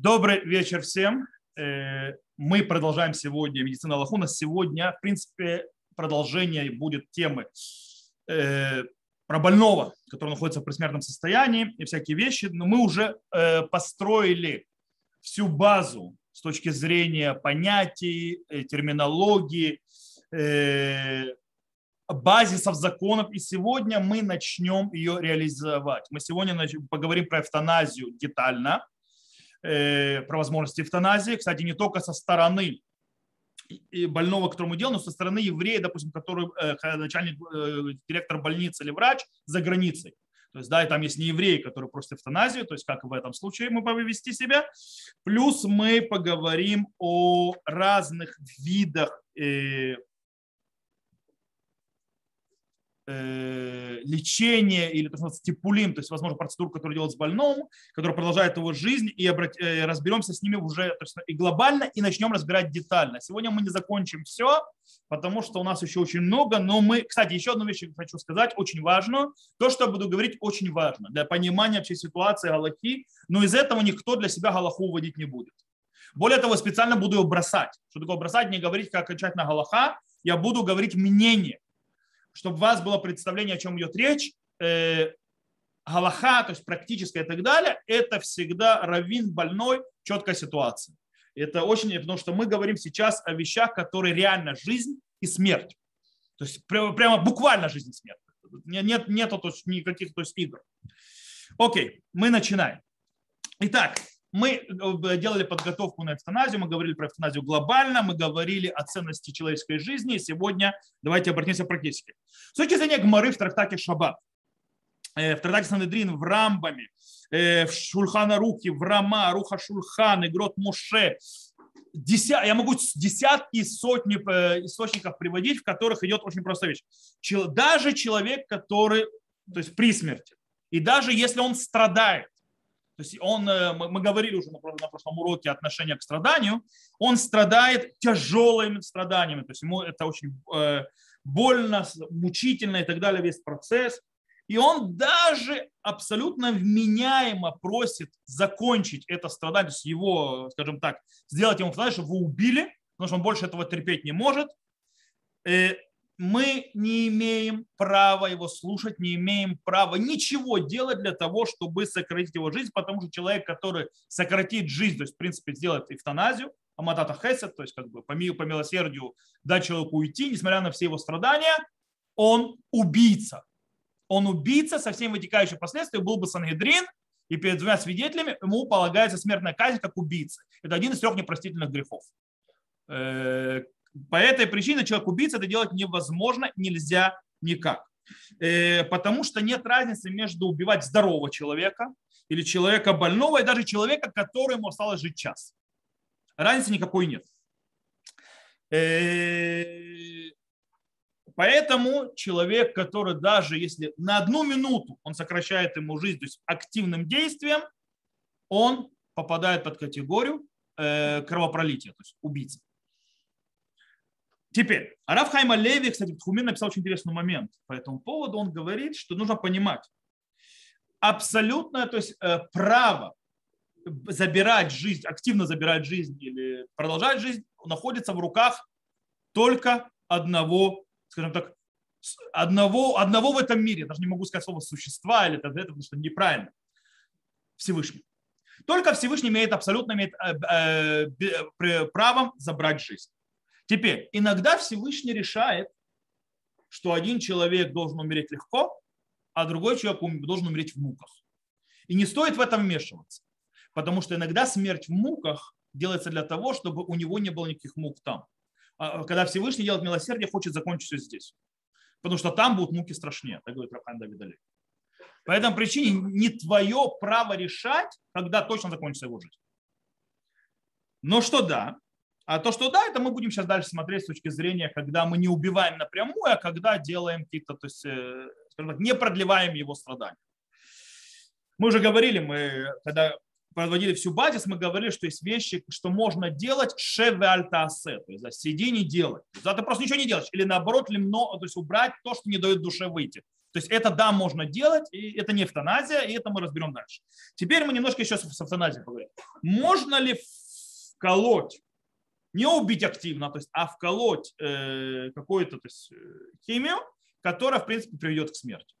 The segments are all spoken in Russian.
Добрый вечер всем. Э, мы продолжаем сегодня медицина Аллаху. Сегодня, в принципе, продолжение будет темы э, про больного, который находится в пресмертном состоянии и всякие вещи. Но мы уже э, построили всю базу с точки зрения понятий, терминологии, базисов законов, и сегодня мы начнем ее реализовать. Мы сегодня поговорим про эвтаназию детально – про возможности эвтаназии. Кстати, не только со стороны больного, которому делал, но со стороны еврея, допустим, который э, начальник, э, директор больницы или врач за границей. То есть, да, и там есть не евреи, которые просят эвтаназию, то есть как в этом случае мы будем вести себя. Плюс мы поговорим о разных видах Э, лечение или то, что стипулим, то есть, возможно, процедуру, которую делают с больным, которая продолжает его жизнь, и обрат... Э, разберемся с ними уже то есть, и глобально, и начнем разбирать детально. Сегодня мы не закончим все, потому что у нас еще очень много, но мы, кстати, еще одну вещь хочу сказать, очень важную. То, что я буду говорить, очень важно для понимания вообще ситуации Галахи, но из этого никто для себя Галаху уводить не будет. Более того, специально буду его бросать. Что такое бросать? Не говорить, как окончательно Галаха, я буду говорить мнение чтобы у вас было представление, о чем идет речь, э, галаха, то есть практическое и так далее, это всегда раввин больной, четкая ситуация. Это очень, потому что мы говорим сейчас о вещах, которые реально жизнь и смерть. То есть прямо буквально жизнь и смерть. Нет, нету то есть, никаких то есть, игр. Окей, мы начинаем. Итак, мы э, делали подготовку на эвтаназию, мы говорили про эвтаназию глобально, мы говорили о ценности человеческой жизни, и сегодня давайте обратимся практически. С точки зрения Гмары в трактате Шаббат, э, в трактате Санедрин, в Рамбаме, э, в Шульхана Руки, в Рама, Руха Шульхан, Игрот Моше, Деся... я могу десятки, сотни источников приводить, в которых идет очень простая вещь. Даже человек, который, то есть при смерти, и даже если он страдает, то есть он, э, мы говорили уже на прошлом уроке отношения к страданию, он страдает тяжелыми страданиями, то есть ему это очень э, больно, мучительно и так далее, весь процесс. И он даже абсолютно вменяемо просит закончить это страдание, то есть его, скажем так, сделать ему, знаешь, чтобы его убили, потому что он больше этого терпеть не может. Мы не имеем права его слушать, не имеем права ничего делать для того, чтобы сократить его жизнь, потому что человек, который сократит жизнь, то есть, в принципе, сделает эвтаназию, аматата хесед, то есть, как бы по, по милосердию дать человеку уйти, несмотря на все его страдания, он убийца. Он убийца со всеми вытекающими последствиями, был бы Сангедрин, и перед двумя свидетелями ему полагается смертная казнь как убийца. Это один из трех непростительных грехов э, по этой причине человек-убийца это делать невозможно, нельзя никак. Э, потому что нет разницы между убивать здорового человека или человека больного и даже человека, которому осталось жить час. Разницы никакой нет. Э, поэтому человек, который даже если на одну минуту он сокращает ему жизнь, то есть активным действием, он попадает под категорию э, кровопролития, то есть убийца. Теперь, Араф Леви, кстати, Тхумин написал очень интересный момент по этому поводу. Он говорит, что нужно понимать, абсолютное то есть, э, право забирать жизнь, активно забирать жизнь или продолжать жизнь находится в руках только одного, скажем так, одного, одного в этом мире, даже не могу сказать слово существа или это, потому что неправильно, Всевышний. Только Всевышний имеет абсолютно имеет э, э, правом забрать жизнь. Теперь, иногда Всевышний решает, что один человек должен умереть легко, а другой человек должен умереть в муках. И не стоит в этом вмешиваться, потому что иногда смерть в муках делается для того, чтобы у него не было никаких мук там. А когда Всевышний делает милосердие, хочет закончить все здесь. Потому что там будут муки страшнее, так говорит Рафхан Давидали. По этой причине не твое право решать, когда точно закончится его жизнь. Но что да, а то, что да, это мы будем сейчас дальше смотреть с точки зрения, когда мы не убиваем напрямую, а когда делаем какие-то, то есть, э, скажем так, не продлеваем его страдания. Мы уже говорили, мы когда проводили всю базис, мы говорили, что есть вещи, что можно делать шеве альтаасе, то есть сиди не делай. Да, ты просто ничего не делаешь. Или наоборот, лимно, то есть убрать то, что не дает душе выйти. То есть это да, можно делать, и это не эвтаназия, и это мы разберем дальше. Теперь мы немножко еще с эвтаназией поговорим. Можно ли вколоть, не убить активно, то есть, а вколоть э, какую-то то есть, э, химию, которая, в принципе, приведет к смерти?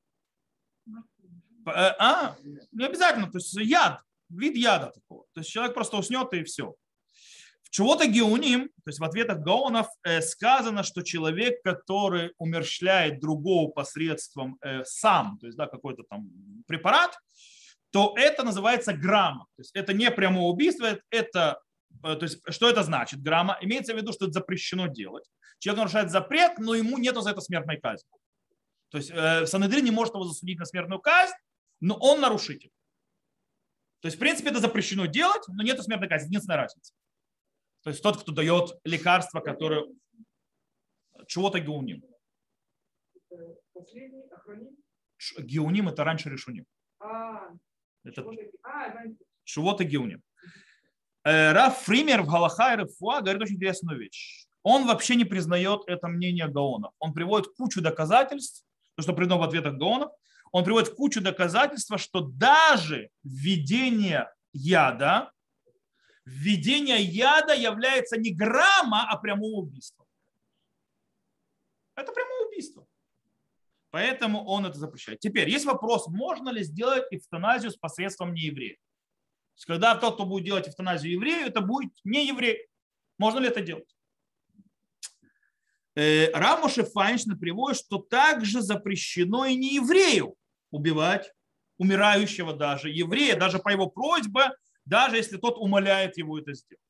Э, а, не обязательно, то есть яд, вид яда такого. То есть человек просто уснет и все. В чего-то геоним, то есть в ответах гаонов э, сказано, что человек, который умерщвляет другого посредством э, сам, то есть да, какой-то там препарат, то это называется грамма. То есть это не прямое убийство, это то есть, что это значит? Грамма. Имеется в виду, что это запрещено делать. Человек нарушает запрет, но ему нету за это смертной казни. То есть э, Санедрин не может его засудить на смертную казнь, но он нарушитель. То есть, в принципе, это запрещено делать, но нет смертной казни. Единственная разница. То есть тот, кто дает лекарство, которое чего-то геуним. Геуним это раньше решуним. А, это чего-то геуним. Э, Раф Фример в Галаха и Рефуа говорит очень интересную вещь. Он вообще не признает это мнение Гаонов. Он приводит кучу доказательств, то, что придумал в ответах Гаонов, он приводит кучу доказательств, что даже введение яда введение яда является не грамма, а прямое убийство. Это прямое убийство. Поэтому он это запрещает. Теперь есть вопрос, можно ли сделать эвтаназию с посредством нееврея. Когда тот, кто будет делать эвтаназию еврею, это будет не еврей. Можно ли это делать? Э, Рамоше Файнштейн приводит, что также запрещено и не еврею убивать умирающего даже еврея, даже по его просьбе даже если тот умоляет его это сделать.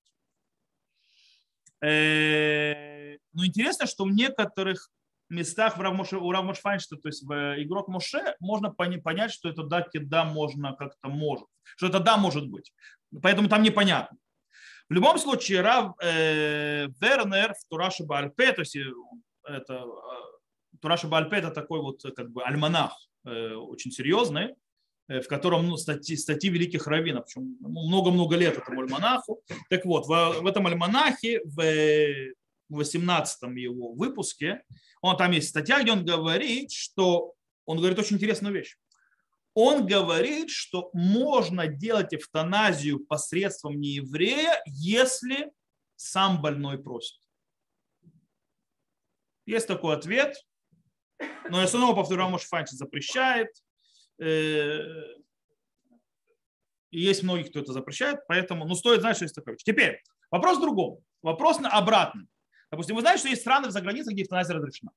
Э, но интересно, что в некоторых местах в Равмоше, у Равмош Файнштейна, то есть в игрок Моше, можно понять, что это да, да, можно как-то может. Что это да, может быть. Поэтому там непонятно. В любом случае, Рав э, Вернер в Тураше Бальпе, то есть э, это, э, Тураше Бальпе это такой вот как бы альманах, э, очень серьезный, Э, в котором ну, статьи, статьи великих раввинов, причем много-много лет этому альманаху. Так вот, в, в этом альманахе, в 18 его выпуске, он, там есть статья, где он говорит, что, он говорит очень интересную вещь. Он говорит, что можно делать эвтаназию посредством нееврея, если сам больной просит. Есть такой ответ, но я снова повторю, Рамош Фанчи запрещает, Э, и есть многие, кто это запрещает, поэтому ну, стоит знать, что есть такое. Теперь, вопрос в другом. Вопрос на обратный. Допустим, вы знаете, что есть страны за границей, где эвтаназия разрешена.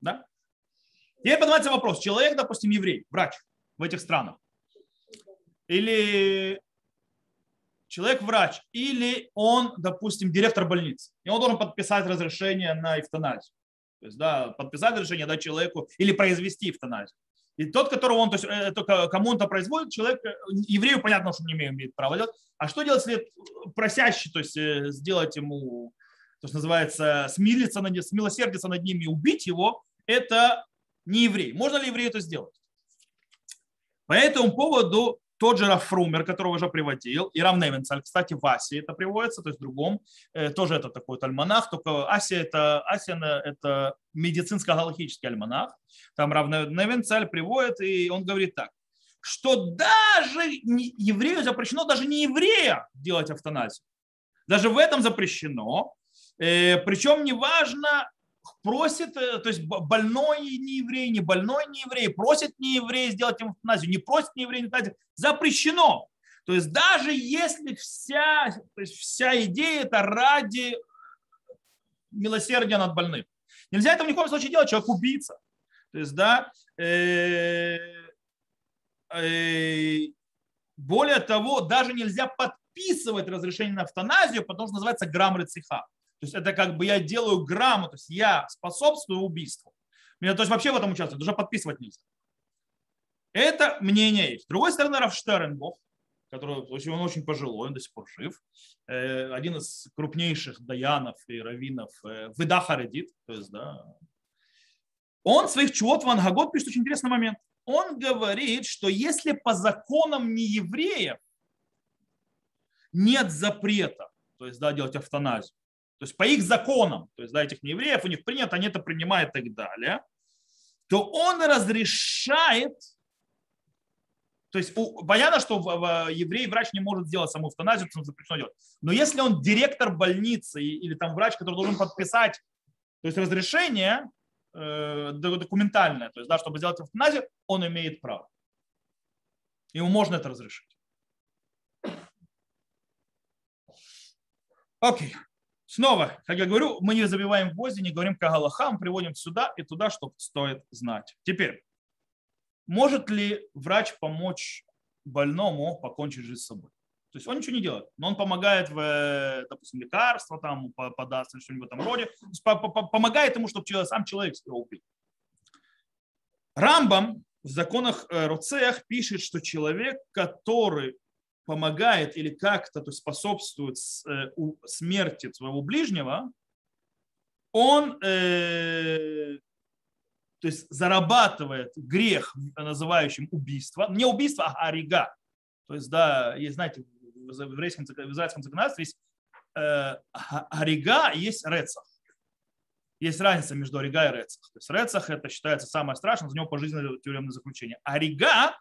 Да? Теперь поднимается вопрос. Человек, допустим, еврей, врач в этих странах. Или человек врач, или он, допустим, директор больницы. И он должен подписать разрешение на эвтаназию. То есть, да, подписать разрешение дать человеку или произвести эвтаназию. И тот, которого он, то есть, это кому он это производит, человек, э, еврею понятно, что не имеет права делать. А что делать, если просящий, то есть э, сделать ему, то, что называется, смириться над, смилосердиться над ним и убить его, это не еврей. Можно ли еврею это сделать? По этому поводу тот же Рафрумер, которого уже приводил, и Равневенцаль, кстати, в Асии это приводится, то есть в другом, э, тоже это такой вот альманах, только Асия это, Асия это медицинско-галактический альманах, там Равневенцаль приводит, и он говорит так, что даже еврею запрещено даже не еврея делать автоназию. Даже в этом запрещено. Э, Причем неважно, просит, э, то есть больной не еврей, не больной не еврей, просит не еврей сделать ему эвтаназию, не просит не еврей, эвтаназию, запрещено. То есть даже если вся, то есть вся идея это ради милосердия над больным. Нельзя это в никаком случае делать, человек убийца. То есть, да, э, более того, даже нельзя подписывать разрешение на эвтаназию, потому что называется грамм рецеха. То есть это как бы я делаю грамоту, то есть я способствую убийству. Меня, то есть вообще в этом участвовать, даже подписывать нельзя. Это мнение есть. С другой стороны, Рафштеренбов, который то есть он очень пожилой, он до сих пор жив, э, один из крупнейших даянов и раввинов э, Выда Харедит, то есть, да, он своих чуот Вангагот пишет очень интересный момент. Он говорит, что если по законам не евреев нет запрета, то есть да, делать автоназию, то есть по их законам, то есть да, этих неевреев, у них принято, они это принимают и так далее, то он разрешает, то есть понятно, что еврей врач не может сделать саму эвтаназию, это запрещено делать. Но если он директор больницы или там врач, который должен подписать то есть разрешение э, документальное, то есть, да, чтобы сделать эвтаназию, он имеет право. Ему можно это разрешить. Окей. Снова, как я говорю, мы не забиваем гвозди, не говорим как Галаха, мы приводим сюда и туда, что стоит знать. Теперь, может ли врач помочь больному покончить жизнь с собой? То есть он ничего не делает, но он помогает в, допустим, лекарства, там, подаст или что-нибудь в этом роде, помогает ему, чтобы сам человек себя убил. Рамбам в законах э, Роцеях пишет, что человек, который помогает или как-то то способствует э, смерти своего ближнего, он э, то есть зарабатывает грех, называющим убийство, не убийство, а арига. То есть, да, есть, знаете, в еврейском, в законодательстве есть э, арига и есть рецах. Есть разница между арига и рецах. То есть рецах это считается самое страшное, за него пожизненное тюремное заключение. Арига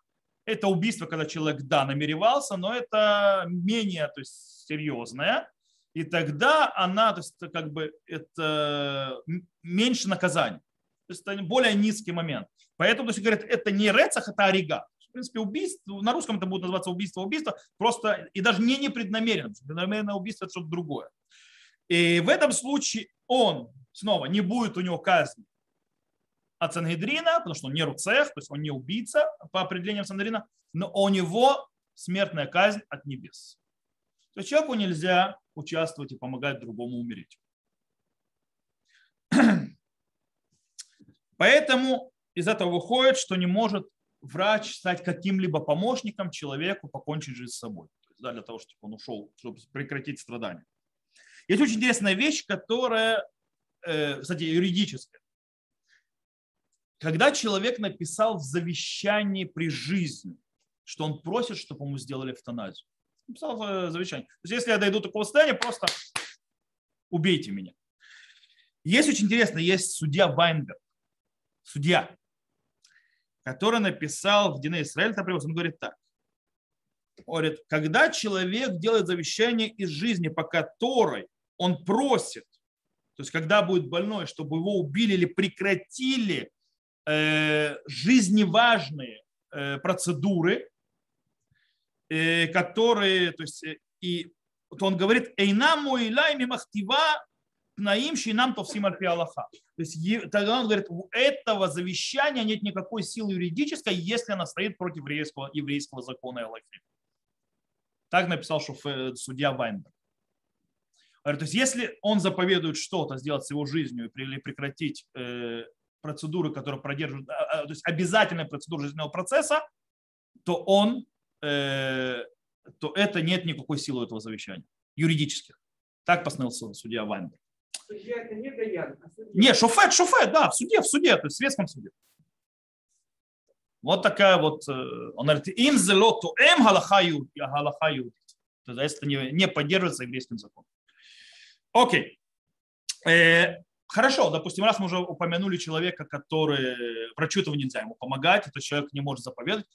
это убийство, когда человек, да, намеревался, но это менее то есть, серьезное. И тогда она, то есть, как бы, это меньше наказания. То есть это более низкий момент. Поэтому, то есть, говорят, это не рецах, это орига. В принципе, убийство, на русском это будет называться убийство, убийство, просто и даже не непреднамеренно. Преднамеренное убийство это что-то другое. И в этом случае он, снова, не будет у него казни от Сангедрина, потому что он не руцех, то есть он не убийца по определениям Сангедрина, но у него смертная казнь от небес. То есть человеку нельзя участвовать и помогать другому умереть. Поэтому из этого выходит, что не может врач стать каким-либо помощником человеку покончить жизнь с собой. То есть, да, для того, чтобы он ушел, чтобы прекратить страдания. Есть очень интересная вещь, которая, э, кстати, юридическая. Когда человек написал в завещании при жизни, что он просит, чтобы ему сделали эвтаназию. Написал в завещании. То есть, если я дойду до такого состояния, просто убейте меня. Есть очень интересно, есть судья Вайнберг, судья, который написал в Дине Израиль, он говорит так. Говорит, когда человек делает завещание из жизни, по которой он просит, то есть когда будет больной, чтобы его убили или прекратили Э, жизневажные э, процедуры, э, которые, то есть, и то он говорит, эйнаму илай мимахтива наим шинам товсим альпи Аллаха. То есть тогда он говорит, у этого завещания нет никакой силы юридической, если она стоит против еврейского, еврейского закона Аллахи. Так написал шофе, судья Вайнберг. То есть если он заповедует что-то сделать с его жизнью или прекратить процедуры, которые продерживают, а, а, то есть обязательная процедура жизненного процесса, то он, э, то это нет никакой силы этого завещания, юридических. Так постановил судья Вайнберг. Судья это не Даян, а судья. Не, шофет, шофет, да, в суде, в суде, то есть в светском суде. Вот такая вот, э, он говорит, им зелоту эм галахаю, галахаю. То есть это не, не поддерживается еврейским законом. Окей. Э, Хорошо, допустим, раз мы уже упомянули человека, который врачу этого нельзя ему помогать, этот человек не может заповедать.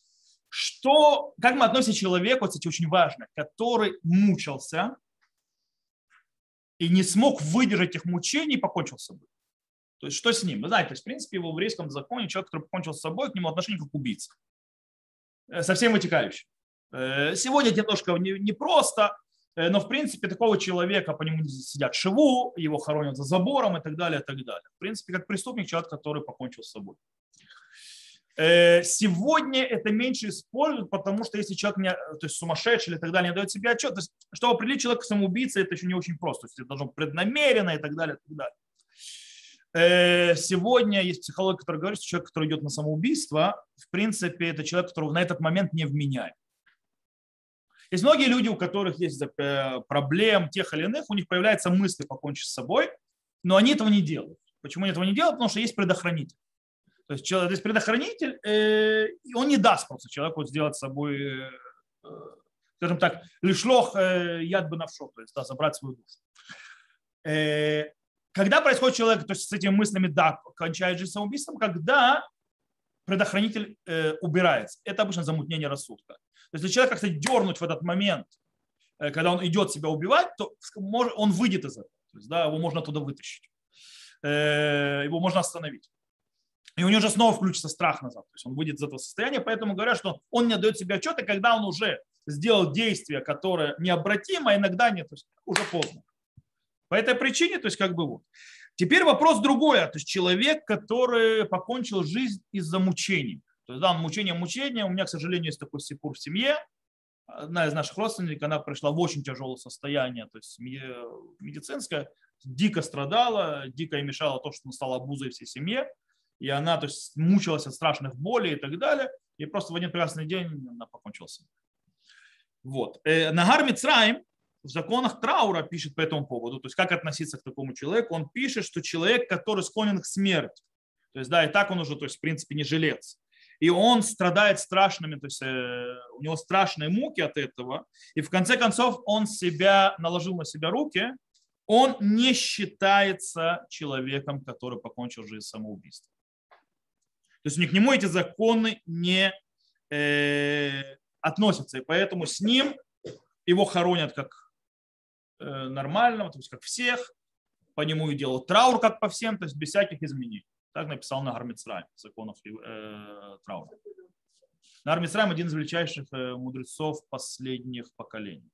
Что, как мы относимся к человеку, кстати, очень важно, который мучился и не смог выдержать этих мучений покончил с собой. То есть что с ним? Вы знаете, в принципе, в еврейском законе человек, который покончил с собой, к нему отношение как убийца. Э, со всем вытекающим. Э, сегодня немножко непросто, Э, но в принципе такого человека по нему сидят шиву, его хоронят за забором и так далее, и так далее. В принципе, как преступник, человек, который покончил с собой. Э, сегодня это меньше используют, потому что если человек не, то есть сумасшедший или так далее, не дает себе отчет, то есть, чтобы определить человека самоубийцей, это еще не очень просто. То есть это должно быть преднамеренно и так далее, и так далее. Э, сегодня есть психолог, который говорит, что человек, который идет на самоубийство, в принципе, это человек, который на этот момент не вменяет. Есть многие люди, у которых есть э, проблем тех или иных, у них появляются мысли покончить с собой, но они этого не делают. Почему они этого не делают? Потому что есть предохранитель. То есть, человек, то есть предохранитель, э, он не даст просто человеку сделать с собой, э, э скажем так, лишлох э, яд бы навшо, то есть да, забрать свою душу. Э, когда происходит человек, то есть с этими мыслями, да, кончает жизнь самоубийством, когда предохранитель э, убирается. Это обычно замутнение рассудка. Если человек как-то дернуть в этот момент, э, когда он идет себя убивать, то он выйдет из этого. То есть, да, его можно туда вытащить. Э, его можно остановить. И у него уже снова включится страх назад. То есть он выйдет из этого состояния. Поэтому говорят, что он не отдает себе отчета, когда он уже сделал действие, которое необратимо, а иногда нет, то есть уже поздно. По этой причине, то есть как бы вот. Теперь вопрос другой. То есть человек, который покончил жизнь из-за мучений. То есть, да, мучение, мучение. У меня, к сожалению, есть такой сипур в семье. Одна из наших родственников, она пришла в очень тяжелое состояние, то есть медицинское, дико страдала, дико ей мешало то, что она стала обузой всей семье. И она то есть, мучилась от страшных болей и так далее, и просто в один прекрасный день она покончила с Вот. Э, Нагар Мицраим в законах траура пишет по этому поводу, то есть как относиться к такому человеку, он пишет, что человек, который склонен к смерти, то есть да, и так он уже, то есть в принципе не жилец, и он страдает страшными, то есть э, у него страшные муки от этого, и в конце концов он себя наложил на себя руки, он не считается человеком, который покончил жизнь самоубийством. То есть к нему эти законы не э, относятся, и поэтому с ним его хоронят как э, нормального, то есть как всех, по нему и делают траур как по всем, то есть без всяких изменений. Так написал на Гармицрай, законов э, траура. Нагар Мицраим один из величайших э, мудрецов последних поколений.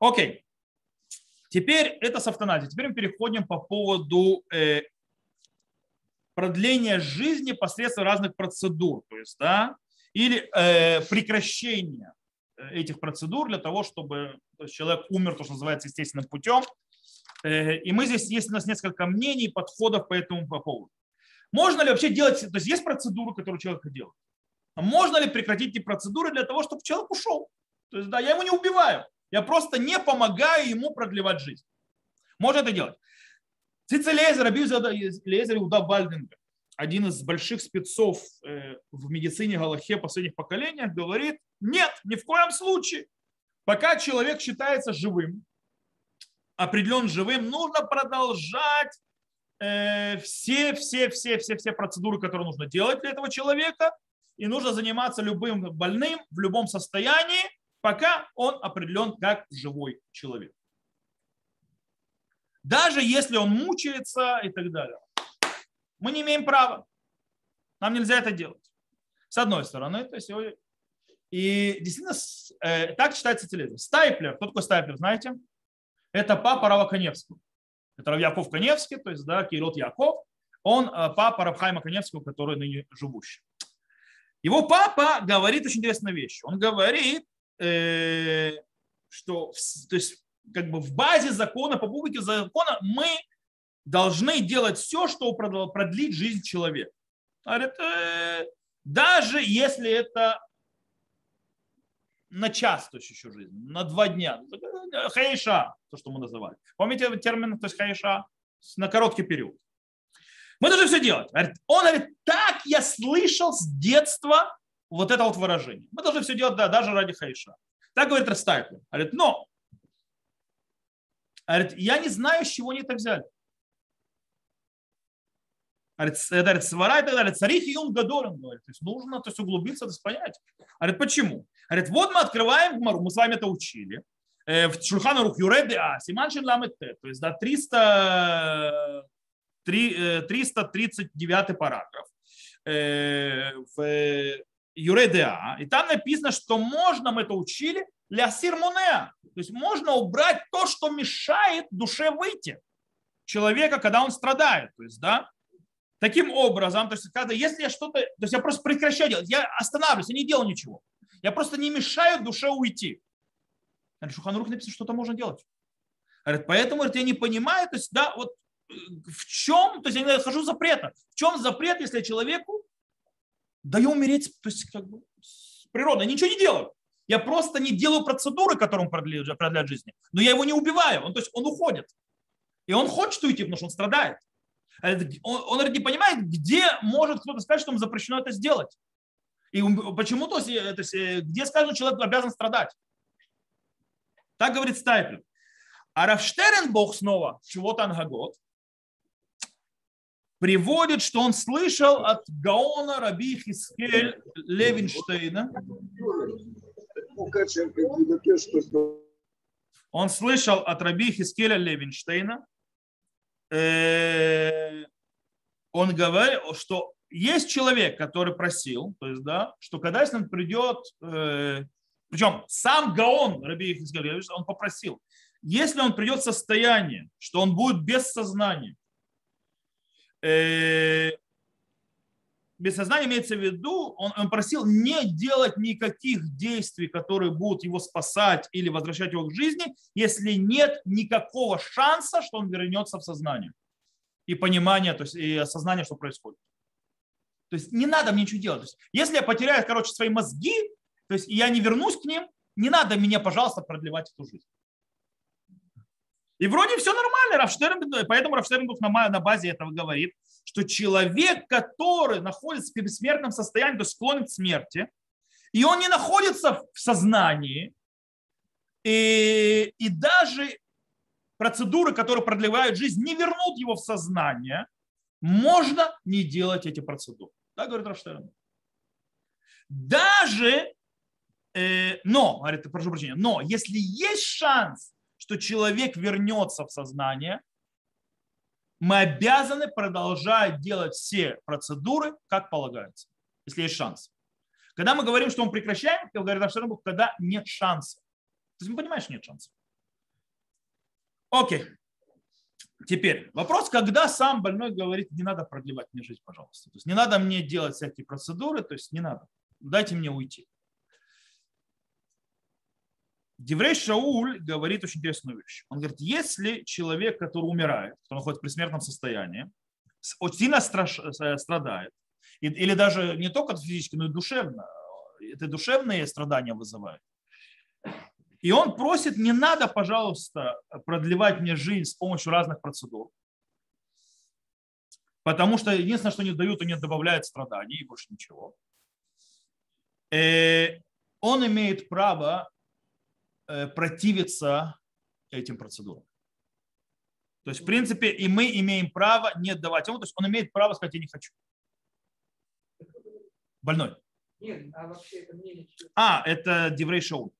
Окей. Теперь это с автоназией. Теперь мы переходим по поводу э, продление жизни посредством разных процедур, то есть, да, или э, прекращение э, этих процедур для того, чтобы человек умер, то, что называется, естественным путем. Э, и мы здесь, есть у нас несколько мнений, подходов по этому поводу. Можно ли вообще делать, то есть есть процедуры, которые человек делает. А можно ли прекратить эти процедуры для того, чтобы человек ушел? То есть, да, я его не убиваю, я просто не помогаю ему продлевать жизнь. Можно это делать. Цицелезер, Абьюзер Иуда Бальдинга, один из больших спецов э, в медицине Галахе последних поколениях, говорит, нет, ни в коем случае. Пока человек считается живым, определен живым, нужно продолжать э, все, все, все, все, все процедуры, которые нужно делать для этого человека, и нужно заниматься любым больным в любом состоянии, пока он определен как живой человек даже если он мучается и так далее. Мы не имеем права. Нам нельзя это делать. С одной стороны, то есть, и действительно э, так читается телевизор. Стайплер, кто такой Стайплер, знаете? Это папа Рава Коневского. Рав Яков Коневский, то есть, да, Кирот Яков. Он э, папа Равхайма Коневского, который ныне живущий. Его папа говорит очень интересную вещь. Он говорит, э, что то есть, как бы в базе закона, по букве закона мы должны делать все, чтобы продлить жизнь человека. Говорит, э, даже если это на час, то есть жизнь, на два дня. Хаиша, то, что мы называли. Помните термин, то есть хаиша? На короткий период. Мы должны все делать. Он говорит, так я слышал с детства вот это вот выражение. Мы должны все делать, да, даже ради хаиша. Так говорит Растайпер. Говорит, но Говорит, я не знаю, с чего они это взяли. Говорит, свара и так далее. Царих и он гадолен, говорит. То есть нужно то есть, углубиться, то есть понять. Говорит, почему? Говорит, вот мы открываем Гмару, мы с вами это учили. Э, в Шурхана Рух Юреды А, Симаншин Ламет Т, то есть да, 300, 339 э, параграф э, в Юреды А. И там написано, что можно, мы это учили, ля сирмунеа. То есть можно убрать то, что мешает душе выйти человека, когда он страдает. То есть, да, таким образом, то есть, когда, если я что-то, то есть я просто прекращаю делать, я останавливаюсь, я не делаю ничего. Я просто не мешаю душе уйти. Шуханрух написано, что-то можно делать. Говорит, поэтому я не понимаю, то есть, да, вот э, в чем, то есть я не нахожу запрета. В чем запрет, если я человеку даю умереть, то есть как бы с природой, ничего не делаю. Я просто не делаю процедуры, которым продляют, продляют жизни. Но я его не убиваю. Он, то есть он уходит. И он хочет уйти, потому что он страдает. Он, он не понимает, где может кто-то сказать, что ему запрещено это сделать. И почему то, то есть, где сказано, человек обязан страдать. Так говорит Стайпер. А Рафштерен Бог снова, чего-то ангагот, приводит, что он слышал от Гаона Раби Хискель Левинштейна. Он слышал от Раби Хискеля Левинштейна. Э, он говорил, что есть человек, который просил, то есть, да, что когда если он придет, э, причем сам Гаон, Раби Хискель, он попросил, если он придет в состояние, что он будет без сознания, э, без сознания имеется в виду, он, он просил не делать никаких действий, которые будут его спасать или возвращать его к жизни, если нет никакого шанса, что он вернется в сознание и понимание, то есть и осознание, что происходит. То есть не надо мне ничего делать. То есть, если я потеряю, короче, свои мозги, то есть я не вернусь к ним, не надо мне, пожалуйста, продлевать эту жизнь. И вроде все нормально, Рафштерн, поэтому Рафштернбух на, на базе этого говорит, что человек, который находится в бессмертном состоянии, то склонен к смерти, и он не находится в сознании, и, и даже процедуры, которые продлевают жизнь, не вернут его в сознание, можно не делать эти процедуры. Так говорит Рафштерн. Даже, э, но, говорит, прошу прощения, но если есть шанс что человек вернется в сознание, мы обязаны продолжать делать все процедуры, как полагается, если есть шанс. Когда мы говорим, что мы прекращаем, то говорит Аштербух, когда нет шанса. То есть мы понимаем, что нет шанса. Окей. Теперь вопрос, когда сам больной говорит, не надо продлевать мне жизнь, пожалуйста. То есть не надо мне делать всякие процедуры, то есть не надо. Дайте мне уйти. Деврей Шауль говорит очень интересную вещь. Он говорит, если человек, который умирает, который находится в пресмертном состоянии, очень сильно э, страдает, или даже не только физически, но и душевно, это душевные страдания вызывает. И он просит, не надо, пожалуйста, продлевать мне жизнь с помощью разных процедур. Потому что единственное, что не дают, они добавляют страданий и больше ничего. Э, он имеет право противиться этим процедурам. То есть, в принципе, и мы имеем право не давать ему, то есть он имеет право сказать, я не хочу. Больной. Нет, а вообще это мнение... А, это Диврей Шоу.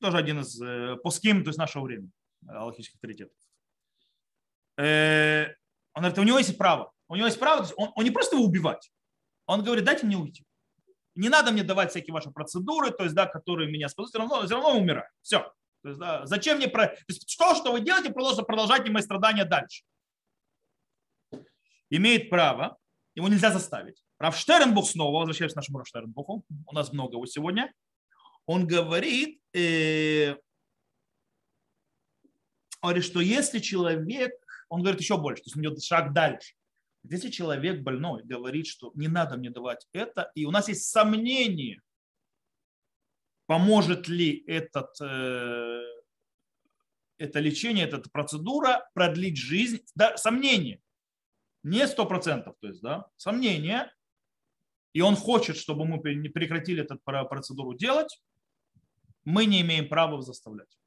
Тоже один из э, пуским, то есть нашего времени, аллахических авторитетов. Э, он говорит, у него есть право. У него есть право, то есть он, он не просто его убивать. Он говорит, дайте мне уйти. Не надо мне давать всякие ваши процедуры, то есть, да, которые меня спасут, все равно, все равно умираю. Все. То есть, да, зачем мне... Про... То есть, что, что вы делаете, просто продолжайте мои страдания дальше. Имеет право, его нельзя заставить. Раф Штернбух снова, возвращаясь к нашему Раф Штернбуху, у нас много его сегодня, он говорит, э, говорит, что если человек, он говорит еще больше, то есть он идет шаг дальше. Если человек больной говорит, что не надо мне давать это, и у нас есть сомнение, поможет ли этот, э, это лечение, эта процедура продлить жизнь, да, сомнение, не сто процентов, то есть, да, сомнение, и он хочет, чтобы мы прекратили эту процедуру делать, мы не имеем права заставлять.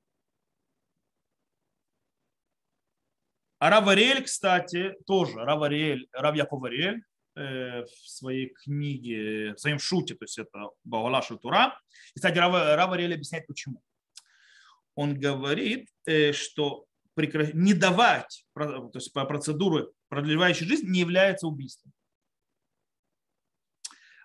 А Рав Ариэль, кстати, тоже, Рав Ариэль, Рав Яков Ариэль э, в своей книге, в своем шуте, то есть это Баула Шутура. И, кстати, Рав, объясняет, почему. Он говорит, э, что не давать то есть по процедуру продлевающей жизнь не является убийством.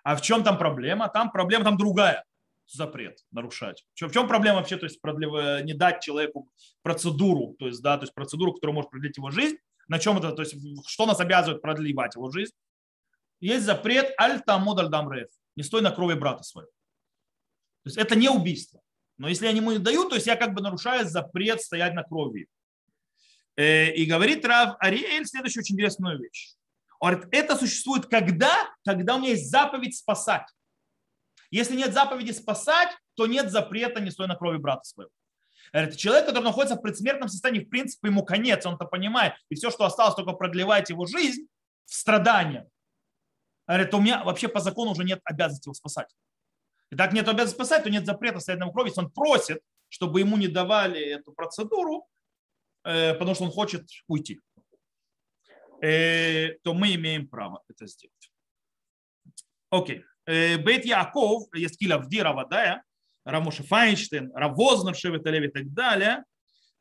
А в чем там проблема? Там проблема там другая запрет нарушать. В чем проблема вообще, то есть продлев... не дать человеку процедуру, то есть, да, то есть процедуру, которая может продлить его жизнь, на чем это, то есть что нас обязывает продлевать его жизнь? Есть запрет аль-тамуд аль-дамреф, не стой на крови брата своего. То есть это не убийство. Но если я ему не даю, то есть я как бы нарушаю запрет стоять на крови. Э, и говорит Рав Ариэль следующую очень интересную вещь. Он говорит, это существует когда? Когда у меня есть заповедь спасать. Если нет заповеди спасать, то нет запрета не стой на крови брата своего. Это человек, который находится в предсмертном состоянии, в принципе, ему конец, он это понимает. И все, что осталось, только продлевает его жизнь в страдании. Говорит, у меня вообще по закону уже нет обязанности его спасать. И так нет обязанности спасать, то нет запрета стоять на крови. Если он просит, чтобы ему не давали эту процедуру, э, потому что он хочет уйти. э, то мы имеем право это сделать. Окей. Э, Бейт Яков, есть Киля Вди, Равадая, Рамоша Файнштейн, Равознер, Шеветалев и так далее,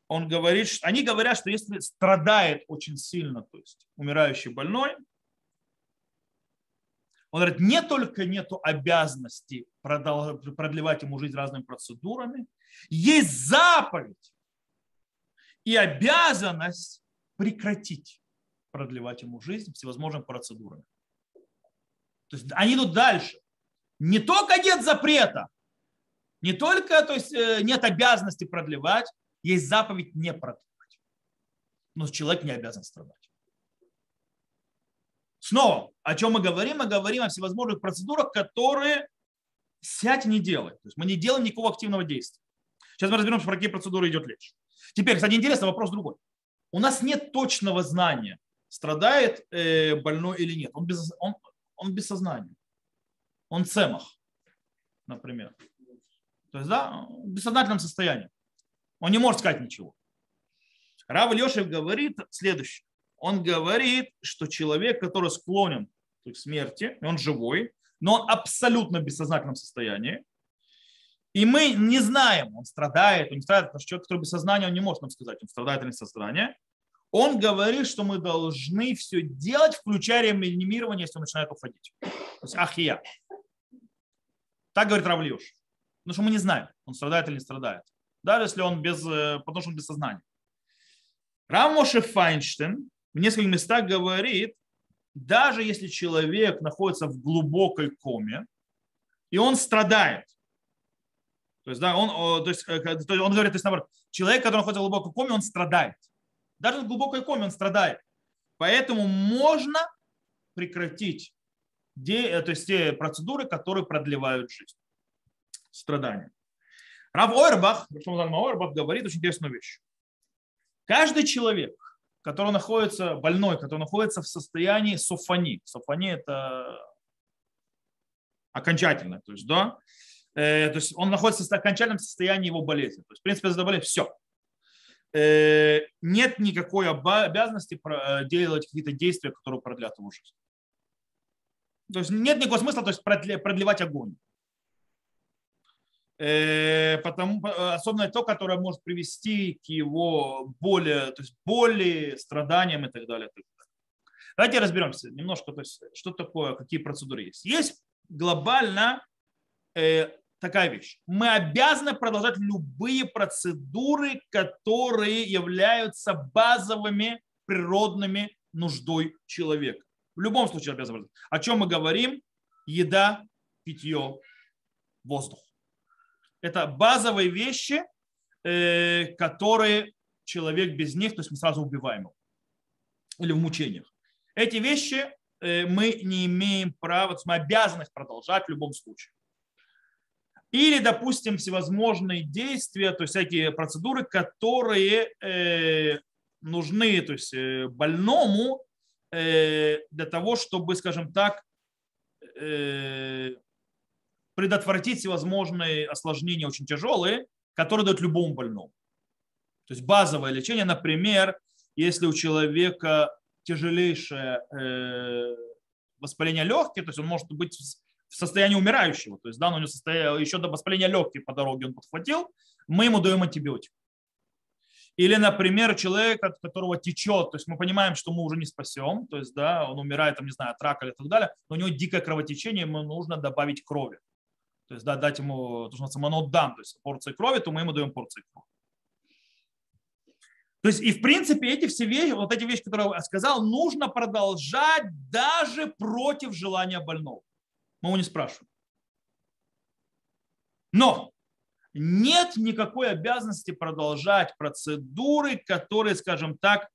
он говорит, что, они говорят, что если страдает очень сильно, то есть умирающий больной, он говорит, не только нет обязанности продлевать ему жизнь разными процедурами, есть заповедь и обязанность прекратить продлевать ему жизнь всевозможными процедурами. То есть они идут дальше. Не только нет запрета, не только то есть, э, нет обязанности продлевать, есть заповедь не продлевать. Но человек не обязан страдать. Снова, о чем мы говорим? Мы говорим о всевозможных процедурах, которые сядь не делай. То есть мы не делаем никакого активного действия. Сейчас мы разберемся, про какие процедуры идет речь. Теперь, кстати, интересно, вопрос другой. У нас нет точного знания, страдает э, больной или нет. Он без, он, он без сознания. Он цемах, например. То есть, да, в бессознательном состоянии. Он не может сказать ничего. Рав Лешев говорит следующее. Он говорит, что человек, который склонен к смерти, он живой, но он абсолютно в бессознательном состоянии, и мы не знаем, он страдает, он не страдает, потому что человек, который без сознания, он не может нам сказать, он страдает или не сознание. Он говорит, что мы должны все делать, включая реанимирование, если он начинает уходить. То есть ахия. Так говорит Равлиуш. Потому что мы не знаем, он страдает или не страдает. Даже если он без, э, потому что он без сознания. Рамоше Файнштейн в нескольких местах говорит, даже если человек находится в глубокой коме, и он страдает, то есть, да, он, то есть, э, то есть он говорит, то есть, наоборот, человек, который находится в глубокой коме, он страдает. Даже в глубокой коме он страдает. Поэтому можно прекратить э, то есть, те процедуры, которые продлевают жизнь, страдания. Рав Ойрбах, Ойрбах говорит очень интересную вещь. Каждый человек, который находится, больной, который находится в состоянии софани. Софани – это окончательно, то есть, да, э, то есть он находится в окончательном состоянии его болезни. То есть, в принципе, заболели, все. Э, нет никакой обязанности э, делать какие-то действия, которые продлят его жизнь. То есть нет никакого смысла то есть, продлевать огонь. Э, потому, особенно то, которое может привести к его более, то есть боли, страданиям и так далее. Давайте разберемся немножко, то есть, что такое, какие процедуры есть. Есть глобально такая вещь. Мы обязаны продолжать любые процедуры, которые являются базовыми природными нуждой человека. В любом случае обязаны. О чем мы говорим? Еда, питье, воздух. Это базовые вещи, э, которые человек без них, то есть мы сразу убиваем его. Или в мучениях. Эти вещи э, мы не имеем права, мы обязаны их продолжать в любом случае. Или, допустим, всевозможные действия, то есть всякие процедуры, которые э, нужны то есть, больному для того, чтобы, скажем так, предотвратить всевозможные осложнения очень тяжелые, которые дают любому больному. То есть базовое лечение, например, если у человека тяжелейшее э, воспаление легких, то есть он может быть в состоянии умирающего, то есть да, у него состоя... еще до воспаления легких по дороге он подхватил, мы ему даем антибиотик. Или, например, человек, от которого течет, то есть мы понимаем, что мы уже не спасем, то есть да, он умирает, там, не знаю, от рака или так далее, но у него дикое кровотечение, ему нужно добавить крови то есть да, дать ему, то, что называется, монодам, то есть порции крови, то мы ему даем порции крови. То есть и в принципе эти все вещи, вот эти вещи, которые я сказал, нужно продолжать даже против желания больного. Мы его не спрашиваем. Но нет никакой обязанности продолжать процедуры, которые, скажем так,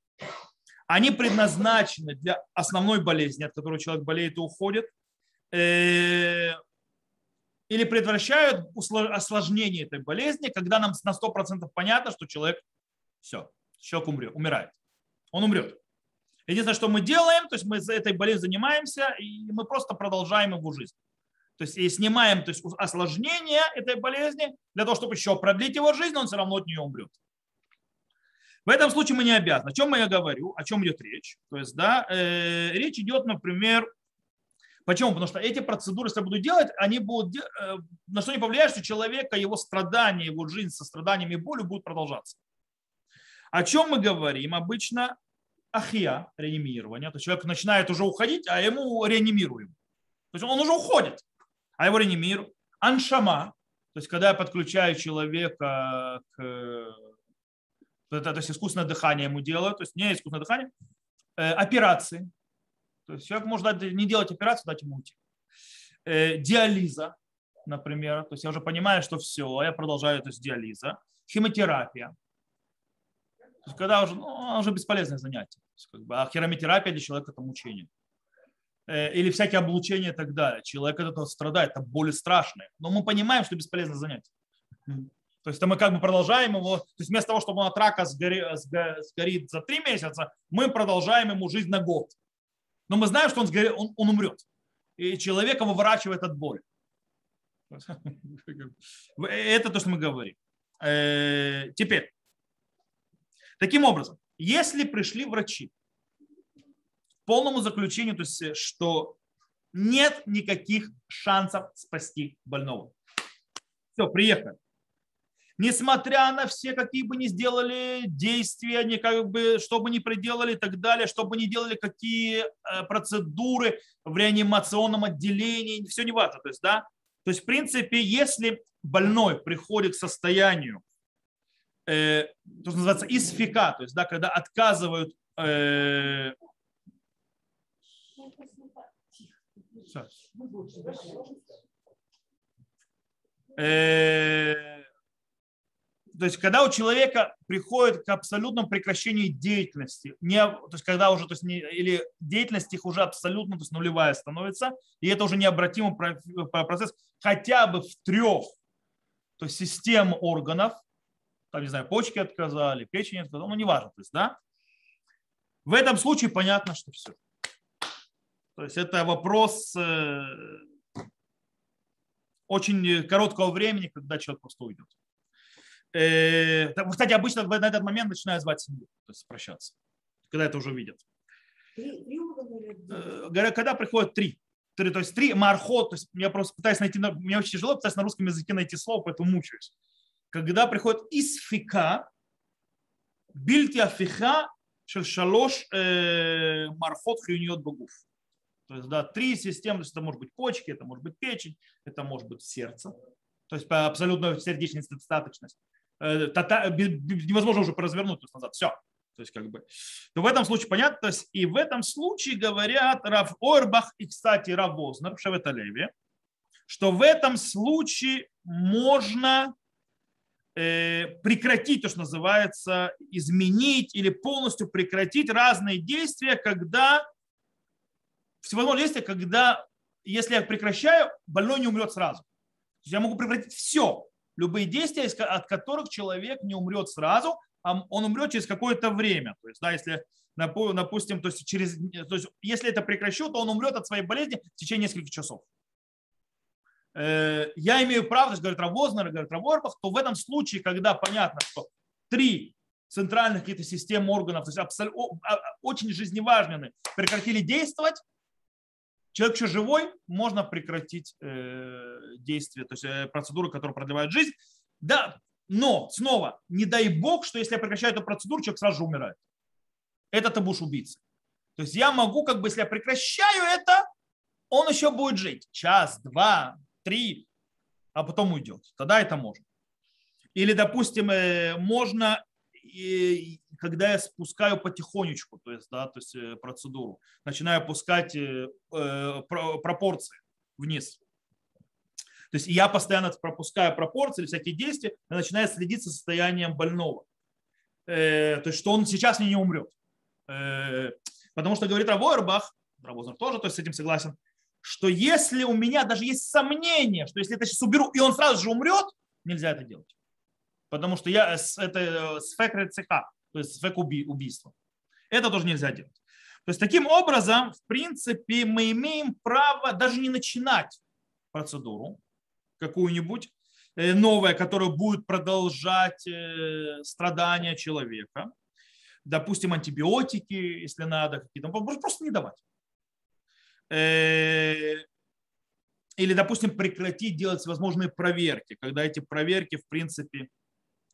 они предназначены для основной болезни, от которой человек болеет и уходит, э, или предотвращают осложнение этой болезни, когда нам на 100% понятно, что человек все, человек умрет, умирает. Он умрет. Единственное, что мы делаем, то есть мы этой болезнью занимаемся, и мы просто продолжаем его жизнь. То есть и снимаем то есть, осложнение этой болезни для того, чтобы еще продлить его жизнь, он все равно от нее умрет. В этом случае мы не обязаны. О чем я говорю? О чем идет речь? То есть, да, э, речь идет, например, Почему? Потому что эти процедуры, если я буду делать, они будут э, на что не повлияют, что человека, его страдания, его жизнь со страданиями и болью будет продолжаться. О чем мы говорим? Обычно ахия, реанимирование. То есть человек начинает уже уходить, а ему реанимируем. То есть он уже уходит, а его реанимируем. Аншама, то есть когда я подключаю человека к это, то есть искусственное дыхание ему делают, то есть не искусственное дыхание, э, операции, то есть человек может не делать операцию, дать ему уйти. Э, диализа, например. То есть я уже понимаю, что все, я продолжаю, то есть диализа. Химиотерапия. То есть когда уже, ну, уже бесполезное занятие. Как бы, а химиотерапия для человека это мучение. Э, или всякие облучения и так далее. Человек от этого страдает, это боли страшные. Но мы понимаем, что бесполезное занятие. То есть мы как бы продолжаем его, то есть вместо того, чтобы он от рака сгори, сгорит за три месяца, мы продолжаем ему жизнь на год. Но мы знаем, что он, сгорит, он, он умрет. И человека выворачивает от боли. Это то, что мы говорим. Э, теперь, таким образом, если пришли врачи к полному заключению, то есть, что нет никаких шансов спасти больного. Все, приехали несмотря на все, какие бы ни сделали действия, они как бы, что бы ни приделали и так далее, что бы ни делали, какие э, процедуры в реанимационном отделении, все не важно. То есть, да, то есть, в принципе, если больной приходит к состоянию, э, то, что называется исфика, то есть, да, когда отказывают э, э, то есть когда у человека приходит к абсолютному прекращению деятельности, не, то есть когда уже, то есть не, или деятельность их уже абсолютно то есть нулевая становится, и это уже необратимый процесс хотя бы в трех то есть систем органов, там, не знаю, почки отказали, печень отказали, ну, неважно, то есть, да, в этом случае понятно, что все. То есть это вопрос э, очень короткого времени, когда человек просто уйдет. Э, кстати, обычно на этот момент начинают звать семью, то есть прощаться, когда это уже видят. Э, когда приходят три, три, то есть три мархот, то есть я просто пытаюсь найти, мне очень тяжело пытаюсь на русском языке найти слово, поэтому мучаюсь. Когда приходит исфика, бильти афиха шалош э, мархот хрюниот богуф. То есть, да, три системы, это может быть почки, это может быть печень, это может быть сердце, то есть абсолютно сердечная недостаточность. Э, невозможно уже развернуть назад. Все. То есть, как бы, то в этом случае понятно, то есть, и в этом случае говорят Рав Орбах и, кстати, Рав Вознер в Шеветалеве, что в этом случае можно прекратить то, что называется, изменить или полностью прекратить разные действия, когда всевозможные действия, когда, если я прекращаю, больной не умрет сразу. То есть я могу прекратить все, любые действия, от которых человек не умрет сразу, а он умрет через какое-то время. То есть, да, если, допустим, то есть, через, то есть, если это прекращу, то он умрет от своей болезни в течение нескольких часов. Э, я имею право, то есть, говорит Равознер, говорит Раворбах, то в этом случае, когда понятно, что три центральных каких-то систем органов, то есть абсолютно, а, очень жизневажные, прекратили действовать, человек еще живой, можно прекратить э, действие, то есть э, процедуры, которые продлевают жизнь. Да, но снова, не дай бог, что если я прекращаю эту процедуру, человек сразу же умирает. Это ты будешь убийцей. То есть я могу, как бы, если я прекращаю это, он еще будет жить. Час, два, три, а потом уйдет. Тогда это можно. Или, допустим, э, можно когда я спускаю потихонечку, то есть, да, то есть э, процедуру, начинаю опускать э, пропорции вниз. То есть я постоянно пропускаю пропорции, всякие действия, и начинаю следить за состоянием больного. То есть, что он сейчас не, умрет. Потому что говорит Равойербах, Равозер тоже то есть, с этим согласен, что если у меня даже есть сомнение, что если я это сейчас уберу, и он сразу же умрет, нельзя это делать потому что я, это э, сфек рецеха, то есть сфек убийства. Это тоже нельзя делать. То есть таким образом, в принципе, мы имеем право даже не начинать процедуру какую-нибудь э, новая, которая будет продолжать э, страдания человека. допустим, антибиотики, если надо, какие-то, просто не давать. Э, или, допустим, прекратить делать всевозможные проверки, когда эти проверки, в принципе,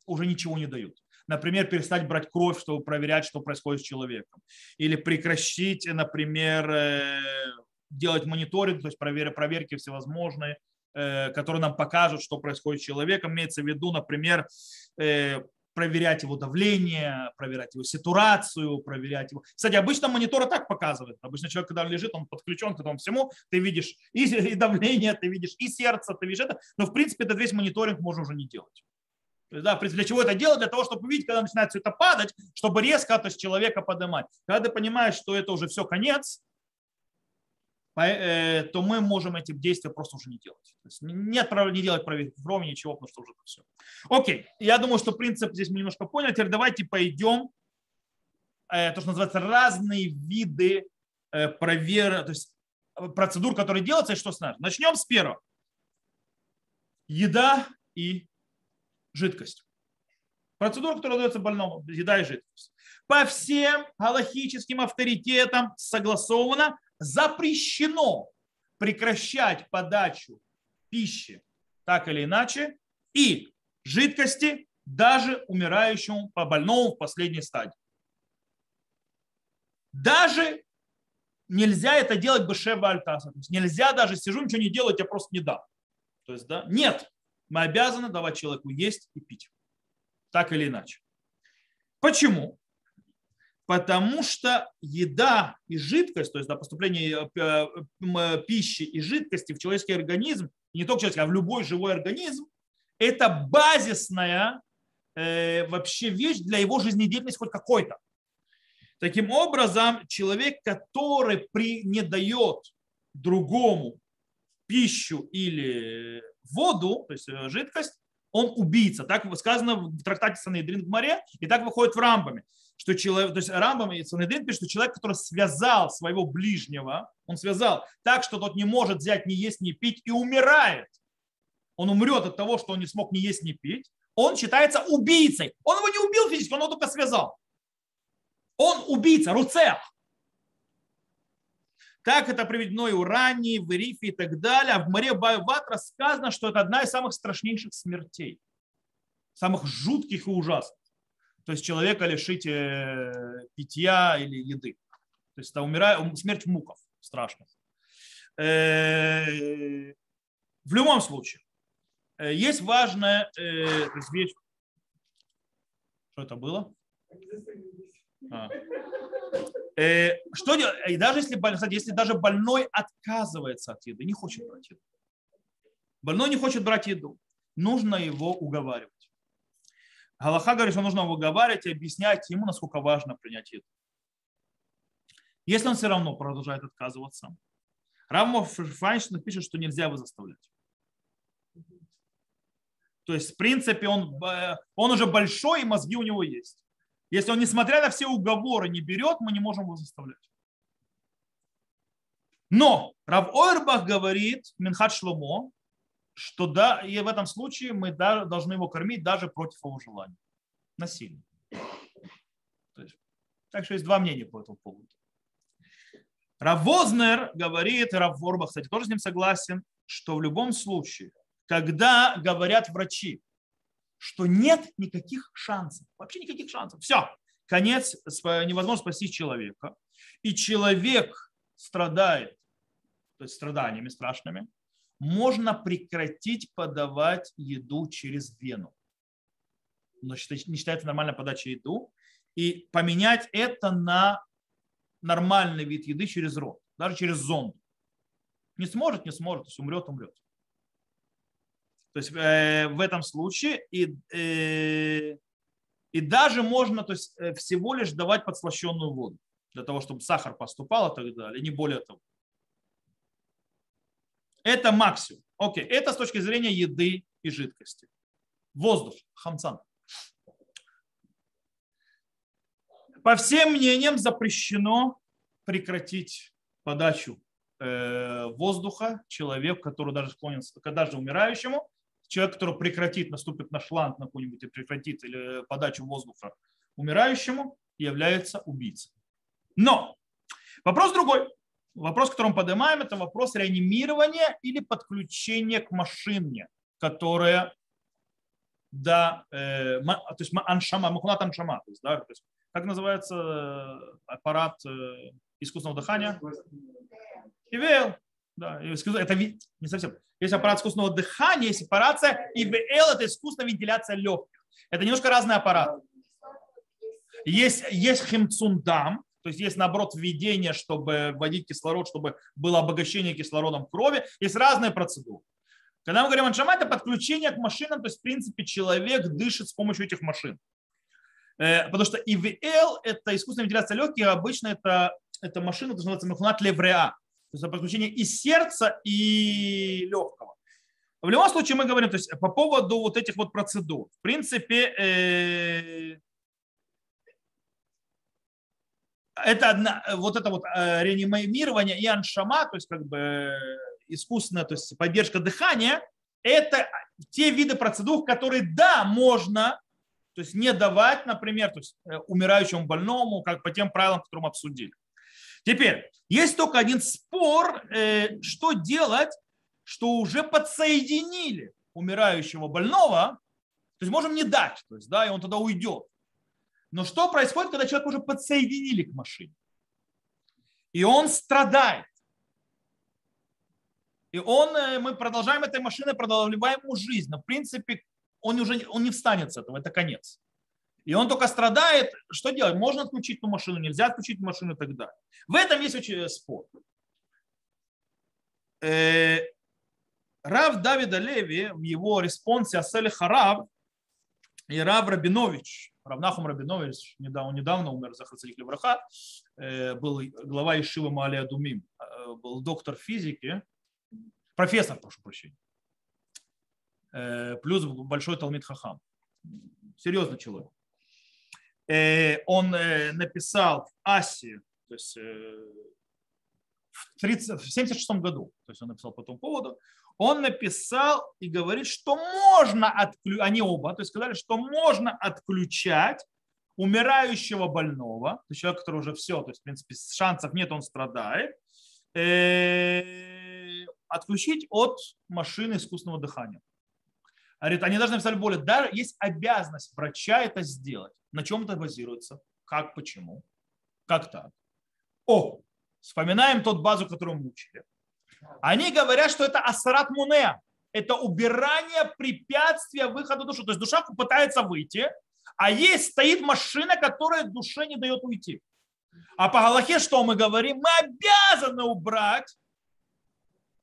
уже ничего не дают. Например, перестать брать кровь, чтобы проверять, что происходит с человеком. Или прекращить, например, э, делать мониторинг, то есть проверки всевозможные, э, которые нам покажут, что происходит с человеком. Имеется в виду, например, проверять его давление, проверять его ситуацию, проверять его. Кстати, обычно монитор так показывает. Обычно человек, когда лежит, он подключен к этому всему, ты видишь и, и давление, ты видишь и сердце, ты видишь это. Но, в принципе, этот весь мониторинг можно уже не делать. Да, в принципе, для чего это делать? Для того, чтобы увидеть, когда начинает все это падать, чтобы резко то есть, человека поднимать. Когда ты понимаешь, что это уже все конец, то мы можем эти действия просто уже не делать. То есть нет не делать проверки крови, ничего, потому что уже это все. Окей, я думаю, что принцип здесь мы немножко поняли. Теперь давайте пойдем, э, то, что называется, разные виды э, провер, то есть процедур, которые делаются, и что с нами. Начнем с первого. Еда и жидкость. Процедура, которая дается больному, еда и жидкость. По всем галахическим авторитетам согласовано, запрещено прекращать подачу пищи так или иначе и жидкости даже умирающему по больному в последней стадии. Даже нельзя это делать бешева альтаса. Нельзя даже сижу, ничего не делать, я просто не дам. То есть, да, нет, мы обязаны давать человеку есть и пить. Так или иначе. Почему? Потому что еда и жидкость, то есть да, поступление э, э, пищи и жидкости в человеческий организм, не только человеческий, а в любой живой организм, это базисная э, вообще вещь для его жизнедеятельности хоть какой-то. Таким образом, человек, который при, не дает другому пищу или воду, то есть э, жидкость, он убийца. Так сказано в трактате Санедрин в море, и так выходит в рамбами что человек, то есть Рамбам и Санедрин пишет, что человек, который связал своего ближнего, он связал так, что тот не может взять ни есть, ни пить и умирает. Он умрет от того, что он не смог ни есть, ни пить. Он считается убийцей. Он его не убил физически, он его только связал. Он убийца, руцех. Как это приведено и у Рани, в Ирифе и так далее. А в море Байват рассказано, что это одна из самых страшнейших смертей. Самых жутких и ужасных то есть человека лишить э, питья или еды. То есть это умирает, смерть муков страшно. Э, в любом случае, э, есть важная вещь. Что это было? А. Что делать? И даже если, кстати, если даже больной отказывается от еды, не хочет брать еду. Больной не хочет брать еду, нужно его уговаривать. Галаха говорит, что нужно выговаривать и объяснять ему, насколько важно принять еду. Если он все равно продолжает отказываться, Рамов Файнштейн пишет, что нельзя его заставлять. То есть, в принципе, он, он уже большой, и мозги у него есть. Если он, несмотря на все уговоры, не берет, мы не можем его заставлять. Но Рав Ойрбах говорит, Минхат Шломо, что да, и в этом случае мы должны его кормить даже против его желания. Насильно. есть, так что есть два мнения по этому поводу. Равознер говорит, Равворба, кстати, тоже с ним согласен, что в любом случае, когда говорят врачи, что нет никаких шансов, вообще никаких шансов, все, конец, невозможно спасти человека, и человек страдает, то есть страданиями страшными, можно прекратить подавать еду через вену. Но не считается нормальной подачей еду. И поменять это на нормальный вид еды через рот, даже через зонд. Не сможет, не сможет, есть умрет, умрет. То есть э, в этом случае и, э, и даже можно то есть, э, всего лишь давать подслащенную воду для того, чтобы сахар поступал и так далее, не более того. Это максимум. Окей, это с точки зрения еды и жидкости. Воздух, хамсан. По всем мнениям запрещено прекратить подачу э, воздуха человеку, который даже склонен, даже умирающему, человек, который прекратит, наступит на шланг на какой-нибудь и прекратит или подачу воздуха умирающему, является убийцей. Но вопрос другой. Вопрос, который мы поднимаем, это вопрос реанимирования или подключения к машине, которая, да, э, то есть аншама, махунат аншама, то есть, да, то есть, как называется э, аппарат э, искусственного дыхания? ИВЛ. Да, это не совсем. Есть аппарат искусственного дыхания, есть операция ИВЛ, это искусственная вентиляция легких. Это немножко разный аппарат. Есть, есть химцундам, то есть есть, наоборот, введение, чтобы вводить кислород, чтобы было обогащение кислородом крови. Есть разные процедуры. Когда мы говорим аншама, это подключение к машинам, то есть, в принципе, человек дышит с помощью этих машин. Э, потому что ИВЛ – это искусственная вентиляция легких, обычно это, это машина, это называется мехунат левреа. То есть подключение и сердца, и легкого. В любом случае мы говорим то есть, по поводу вот этих вот процедур. В принципе, э, это одна, вот это вот э, реанимирование и аншама, то есть как бы искусственная, то есть поддержка дыхания, это те виды процедур, которые, да, можно, то есть не давать, например, то есть э, умирающему больному, как по тем правилам, которые мы обсудили. Теперь, есть только один спор, э, что делать, что уже подсоединили умирающего больного, то есть можем не дать, то есть, да, и он тогда уйдет. Но что происходит, когда человек уже подсоединили к машине? И он страдает. И он, э, мы продолжаем этой машиной, продолжаем ему жизнь. Но в принципе он уже он не встанет с этого, это конец. И он только страдает. Что делать? Можно отключить эту машину, нельзя отключить машину и так далее. В этом есть очень спор. Э, Рав Давида Леви в его респонсе Асели Харав и Рав Рабинович, Равнахум Рабинович, недавно, недавно умер, Захар Цадик Левраха, э, был глава Ишива Малия Думим, э, был доктор физики, профессор, прошу прощения, э, плюс большой Талмит Хахам. Серьезный человек. Он написал в Асе, то есть в 1976 году, то есть он написал по этому поводу, он написал и говорит, что можно отключать, они оба, то есть сказали, что можно отключать умирающего больного, то есть человек, который уже все, то есть, в принципе, шансов нет, он страдает, э, отключить от машины искусственного дыхания. Говорит, они должны написать более, даже есть обязанность врача это сделать. На чем это базируется? Как, почему? Как так? О, вспоминаем тот базу, которую мы учили. Они говорят, что это асарат муне, это убирание препятствия выхода души. То есть душа пытается выйти, а есть стоит машина, которая душе не дает уйти. А по Галахе что мы говорим? Мы обязаны убрать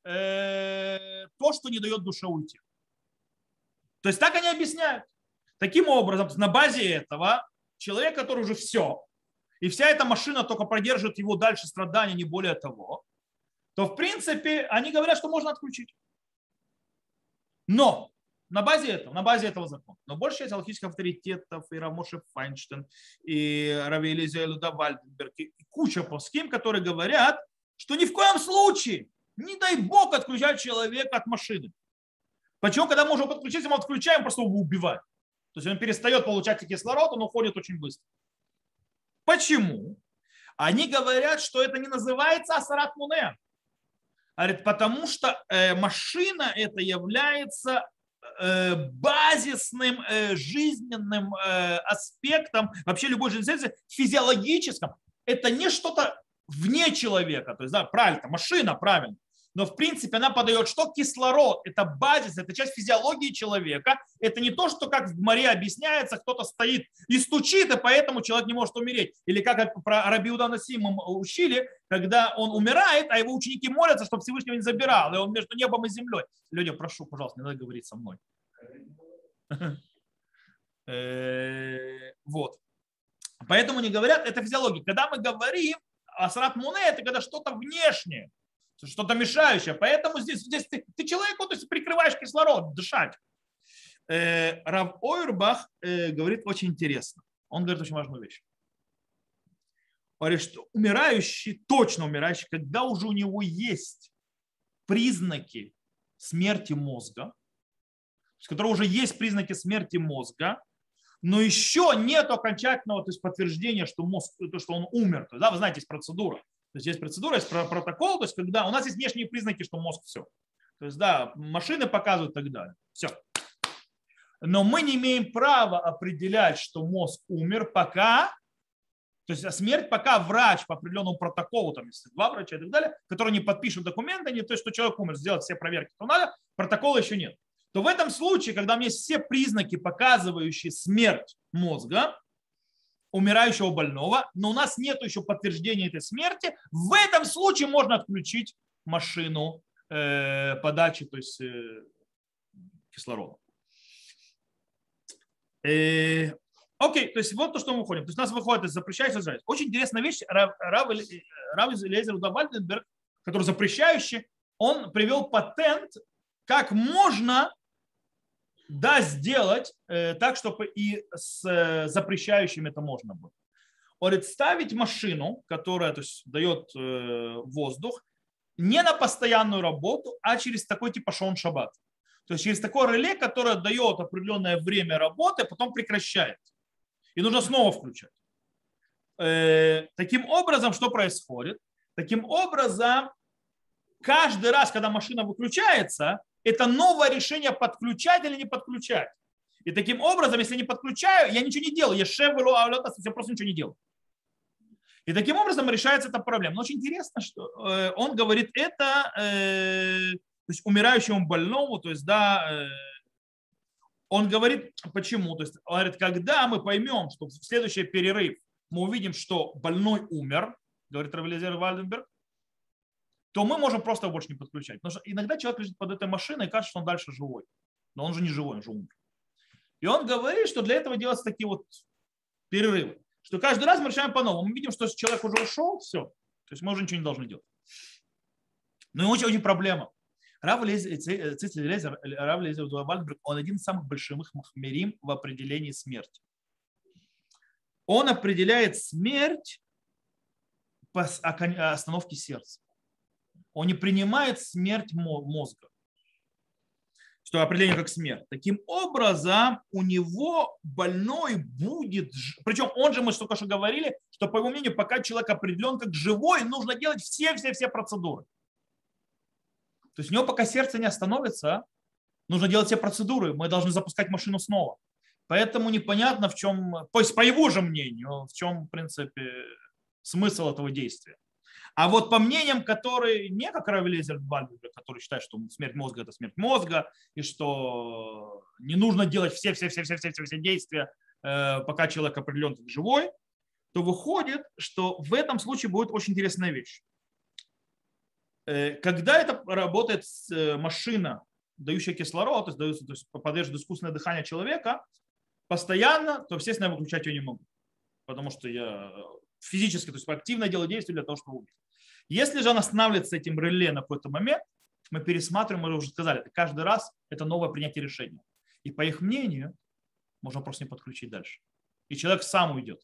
э, то, что не дает душе уйти. То есть так они объясняют. Таким образом, на базе этого человек, который уже все, и вся эта машина только продержит его дальше страдания, не более того, то в принципе они говорят, что можно отключить. Но на базе этого, на базе этого закона. Но больше есть алхимических авторитетов, и Рамоше Файнштейн, и Рави Элизия Вальденберг, и куча плоским, которые говорят, что ни в коем случае, не дай бог, отключать человека от машины. Почему, когда мы уже подключились, мы отключаем, просто его убивать. То есть он перестает получать кислород, он уходит очень быстро. Почему? Они говорят, что это не называется асарат муне. Говорит, потому что э, машина это является э, базисным э, жизненным аспектом вообще любой жизненной физиологическом. Это не что-то вне человека. То есть, да, правильно, машина, правильно но в принципе она подает что? Кислород. Это базис, это часть физиологии человека. Это не то, что как в море объясняется, кто-то стоит и стучит, и поэтому человек не может умереть. Или как про Рабиуда Насимом учили, когда он умирает, а его ученики молятся, чтобы Всевышнего не забирал, и он между небом и землей. Люди, прошу, пожалуйста, не надо говорить со мной. Э, вот. Поэтому не говорят, это физиология. Когда мы говорим, асрат муне, это когда что-то внешнее что-то мешающее. Поэтому здесь, здесь ты, ты человеку то есть прикрываешь кислород, дышать. Э, Рав Ойрбах э, говорит очень интересно. Он говорит очень важную вещь. Говорит, что умирающий, точно умирающий, когда уже у него есть признаки смерти мозга, с которого уже есть признаки смерти мозга, но еще нет окончательного то есть, подтверждения, что мозг, то, что он умер. Да, вы знаете, есть процедура. То есть есть процедура, есть протокол, то есть когда у нас есть внешние признаки, что мозг все. То есть, да, машины показывают и так далее. Все. Но мы не имеем права определять, что мозг умер, пока, то есть смерть, пока врач по определенному протоколу, там, если два врача и так далее, которые не подпишут документы, не то, что человек умер, сделать все проверки, то надо, протокола еще нет. То в этом случае, когда у меня есть все признаки, показывающие смерть мозга, умирающего больного, но у нас нет еще подтверждения этой смерти, в этом случае можно отключить машину э, подачи то есть, э, кислорода. Э, окей, то есть вот то, что мы выходим. То есть нас выходит, есть запрещается израиль. Очень интересная вещь. Рав, Рав, Рав Лезер Вальденберг, который запрещающий, он привел патент, как можно да, сделать э, так, чтобы и с э, запрещающим это можно было. Говорит, ставить машину, которая то есть, дает э, воздух, не на постоянную работу, а через такой типа шон шаббат. То есть через такое реле, которое дает определенное время работы, а потом прекращает. И нужно снова включать. Э, таким образом, что происходит? Таким образом, каждый раз, когда машина выключается, это новое решение подключать или не подключать. И таким образом, если не подключаю, я ничего не делаю. Я шеф я просто ничего не делаю. И таким образом решается эта проблема. Но очень интересно, что э, он говорит это э, то есть умирающему больному, то есть да, э, он говорит, почему? То есть говорит, когда мы поймем, что в следующий перерыв мы увидим, что больной умер, говорит Равелизер Вальденберг, то мы можем просто его больше не подключать. Потому что иногда человек лежит под этой машиной и кажется, что он дальше живой. Но он же не живой, он же умер. И он говорит, что для этого делаются такие вот перерывы. Что каждый раз мы решаем по-новому. Мы видим, что человек уже ушел, все. То есть мы уже ничего не должны делать. Но и очень-очень проблема. Рав Лезер, Рав Лезер он один из самых больших махмерим в определении смерти. Он определяет смерть по остановке сердца. Он не принимает смерть мозга, что определение как смерть. Таким образом, у него больной будет, причем он же, мы только что говорили, что, по его мнению, пока человек определен как живой, нужно делать все-все-все процедуры. То есть у него пока сердце не остановится, нужно делать все процедуры, мы должны запускать машину снова. Поэтому непонятно, в чем, есть по его же мнению, в чем, в принципе, смысл этого действия. А вот по мнениям, которые не как Равелезер Бальбер, который считает, что смерть мозга – это смерть мозга, и что не нужно делать все-все-все-все-все действия, э, пока человек определен как живой, то выходит, что в этом случае будет очень интересная вещь. Э, когда это работает э, машина, дающая кислород, то есть, то есть поддерживает искусственное дыхание человека, постоянно, то, естественно, я выключать ее не могу. Потому что я физически, то есть активно делаю действие для того, чтобы убить. Если же он останавливается этим реле на какой-то момент, мы пересматриваем, мы уже сказали, это каждый раз это новое принятие решения. И по их мнению, можно просто не подключить дальше. И человек сам уйдет.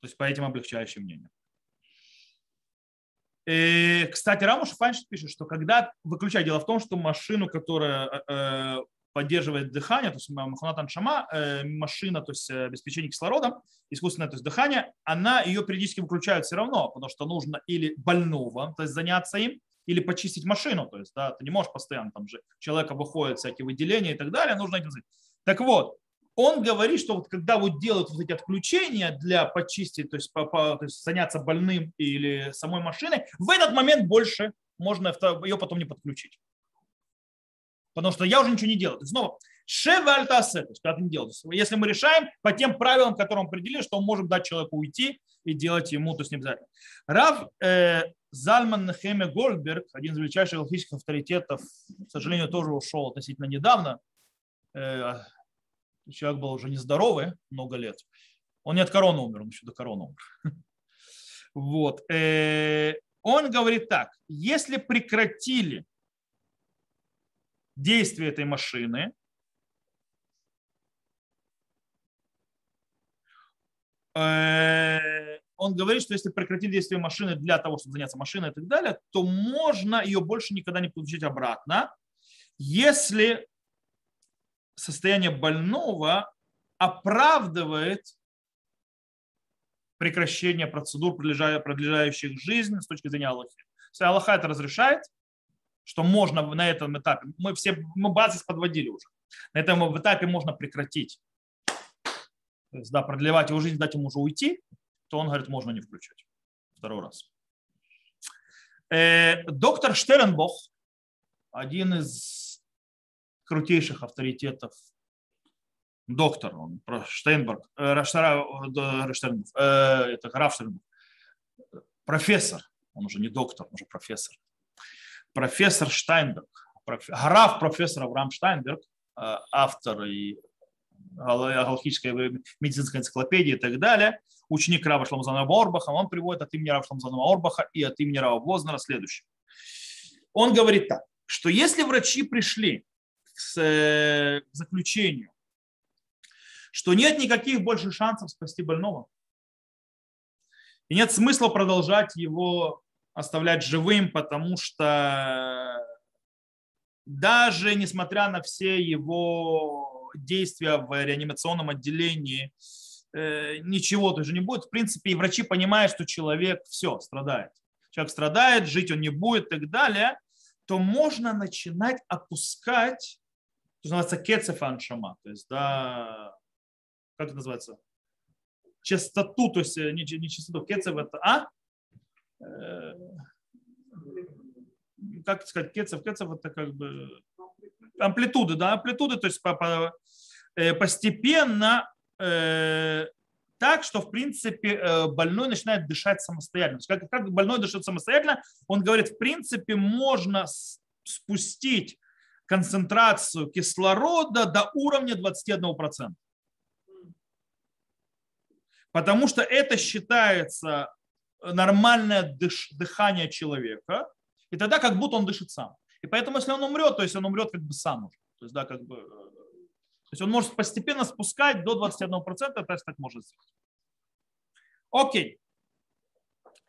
То есть по этим облегчающим мнениям. И, кстати, Рамуш Файнштейн пишет, что когда выключать, дело в том, что машину, которая э, поддерживает дыхание, то есть Маханат Аншама, э, машина, то есть обеспечение кислородом, искусственное то есть дыхание, она ее периодически выключают все равно, потому что нужно или больного, то есть заняться им, или почистить машину, то есть да, ты не можешь постоянно, там же человека выходят всякие выделения и так далее, нужно этим заняться. Так вот, он говорит, что вот когда вот делают вот эти отключения для почистить, то есть, по, по, то есть заняться больным или самой машиной, в этот момент больше можно ее потом не подключить потому что я уже ничего не делаю. Снова, шева альтасе, то ты не делаешь. Если мы решаем по тем правилам, которые мы определили, что мы можем дать человеку уйти и делать ему, то есть не обязательно. Рав э, Зальман Хеме Гольдберг, один из величайших логических авторитетов, к сожалению, тоже ушел относительно недавно. Э, человек был уже нездоровый много лет. Он не от короны умер, он еще до короны умер. Вот. Э, он говорит так, если прекратили действие этой машины, э, он говорит, что если прекратить действие машины для того, чтобы заняться машиной и так далее, то можно ее больше никогда не получить обратно, если состояние больного оправдывает прекращение процедур, продлежающих жизнь с точки зрения Аллахи. Если Аллаха это разрешает, что можно на этом этапе, мы все, мы базис подводили уже, на этом этапе можно прекратить. То есть, да, продлевать его жизнь, дать ему уже уйти, то он говорит, можно не включать. Второй раз. Э, доктор Штеренбох, один из крутейших авторитетов, доктор, он Штейнберг, э, Раштара, э, э, это Раф Штеренбох, профессор, он уже не доктор, он уже профессор. Профессор Штайнберг, граф профессор Авраам Штайнберг, э, автор и галактической медицинской энциклопедии и так далее, ученик Рава Шламзана Орбаха, он приводит от имени Рава Шламзана Орбаха и от имени Рава Вознера следующее. Он говорит так, что если врачи пришли э, к заключению, что нет никаких больше шансов спасти больного, и нет смысла продолжать его оставлять живым, потому что даже несмотря на все его действия в реанимационном отделении, Э, ничего тоже не будет. В принципе, и врачи понимают, что человек все, страдает. Человек страдает, жить он не будет и так далее, то можно начинать опускать, то называется кецефаншама, то есть, да, как это называется? Частоту, то есть э, не, не частоту, кецев это, а? Э, как сказать, кецев, кецев это как бы амплитуды, да, амплитуды, то есть по, по, постепенно Э, так, что, в принципе, э, больной начинает дышать самостоятельно. Как, как больной дышит самостоятельно, он говорит, в принципе, можно спустить концентрацию кислорода до уровня 21%. Потому что это считается нормальное дыхание человека, и тогда как будто он дышит сам. И поэтому, если он умрет, то есть он умрет как бы сам уже. То есть, да, как бы э, то есть он может постепенно спускать до 21%, тест так может сделать. Окей.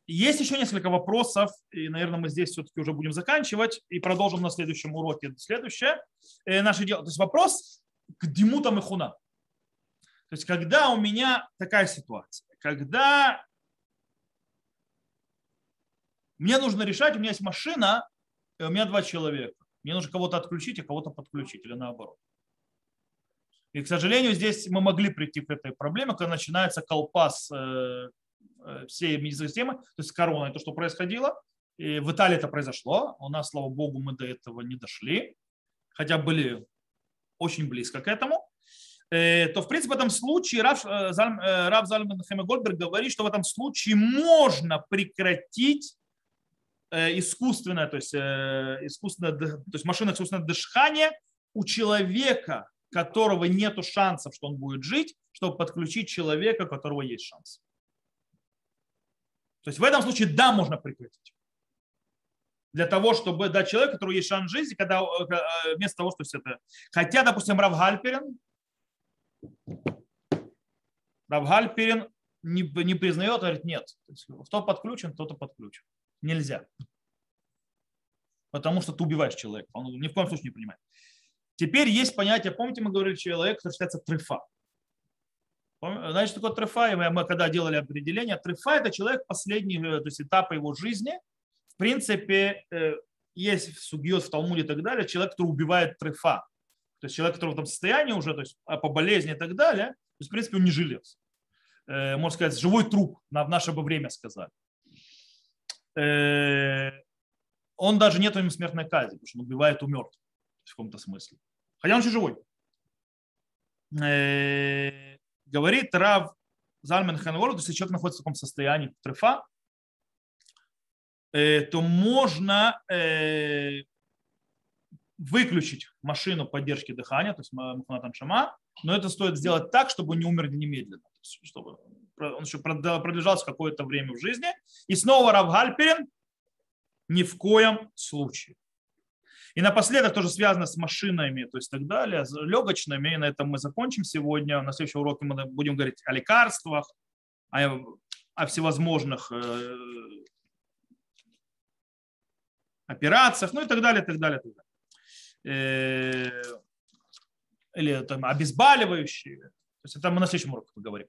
Есть еще несколько вопросов, и, наверное, мы здесь все-таки уже будем заканчивать и продолжим на следующем уроке. Следующее э, наше дело. То есть вопрос к Димутам и Хуна. То есть когда у меня такая ситуация, когда мне нужно решать, у меня есть машина, и у меня два человека. Мне нужно кого-то отключить, а кого-то подключить, или наоборот. И, к сожалению, здесь мы могли прийти к этой проблеме, когда начинается колпас э, э, всей медицинской то есть корона, то, что происходило. И в Италии это произошло. У нас, слава богу, мы до этого не дошли, хотя были очень близко к этому. Э, то, в принципе, в этом случае Рав, Рав Зальман Гольберг говорит, что в этом случае можно прекратить искусственное, то есть, искусственное, то есть машина искусственное дыхание у человека, которого нет шансов, что он будет жить, чтобы подключить человека, у которого есть шанс. То есть в этом случае да, можно прекратить. Для того, чтобы дать человеку, у которого есть шанс жизни, когда э, э, вместо того, что все это... Хотя, допустим, Рав Гальперин, Рав Гальперин не, не признает, говорит, нет. Кто подключен, тот и подключен. Нельзя. Потому что ты убиваешь человека. Он ни в коем случае не понимает. Теперь есть понятие, помните, мы говорили, человек, который считается трефа. Что такое трефа? Мы когда делали определение, трефа – это человек последний э, то есть этапа его жизни. В принципе, э, есть в Сугиот, в Талмуде и так далее, человек, который убивает трефа. То есть человек, который в этом состоянии уже, то есть а по болезни и так далее, то есть, в принципе, он не жилец. Э, можно сказать, живой труп, в наше бы время сказали. Он даже нет у него смертной казни, потому что он убивает у мертвых в каком-то смысле. Хотя он еще живой. Э, говорит Рав Зальмен Ханвору, если человек находится в таком состоянии трефа, э, то можно э, выключить машину поддержки дыхания, то есть Муханатан Шама, но это стоит сделать так, чтобы он не умер немедленно, чтобы он еще продолжался какое-то время в жизни. И снова Рав Гальперин ни в коем случае. И напоследок тоже связано с машинами, то есть так далее, с легочными. И на этом мы закончим сегодня. На следующем уроке мы будем говорить о лекарствах, о, о всевозможных э, операциях, ну и так далее, так далее, так далее. Э, или там обезболивающие. То есть это мы на следующем уроке поговорим.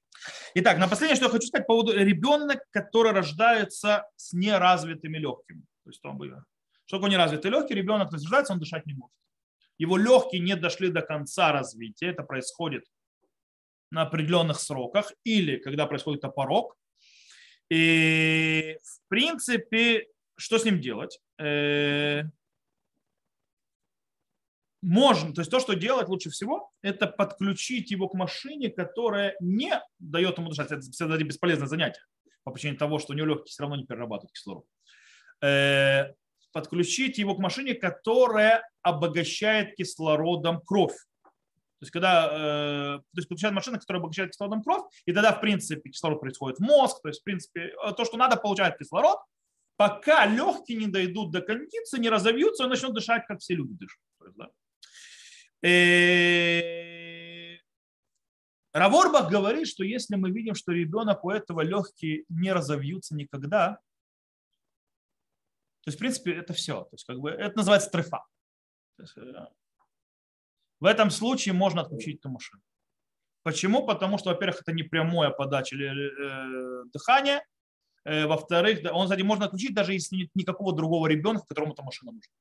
Итак, на последнее, что я хочу сказать по поводу ребенка, который рождается с неразвитыми легкими. То есть, он, что такое неразвитый легкий? Ребенок рождается, он дышать не может. Его легкие не дошли до конца развития. Это происходит на определенных сроках или когда происходит опорок. И в принципе, что с ним делать? Можно, то есть то, что делать лучше всего, это подключить его к машине, которая не дает ему дышать. Это всегда бесполезное занятие по причине того, что у него легкие все равно не перерабатывают кислород. Э, подключить его к машине, которая обогащает кислородом кровь. То есть, когда э, то есть подключает машина, которая обогащает кислородом кровь, и тогда, в принципе, кислород происходит в мозг. То есть, в принципе, э, то, что надо, получает кислород, пока легкие не дойдут до кондиции, не разовьются, он начнет дышать, как все люди дышат. То есть, да. Э, Раворбах говорит, что если мы видим, что ребенок у этого легкие не разовьются никогда, то есть, в принципе, это все. То есть, как бы, это называется трефа. Э, в этом случае можно отключить эту машину. Почему? Потому что, во-первых, это не прямая подача э, дыхания. Э, во-вторых, он, кстати, можно отключить, даже если нет никакого другого ребенка, которому эта машина нужна.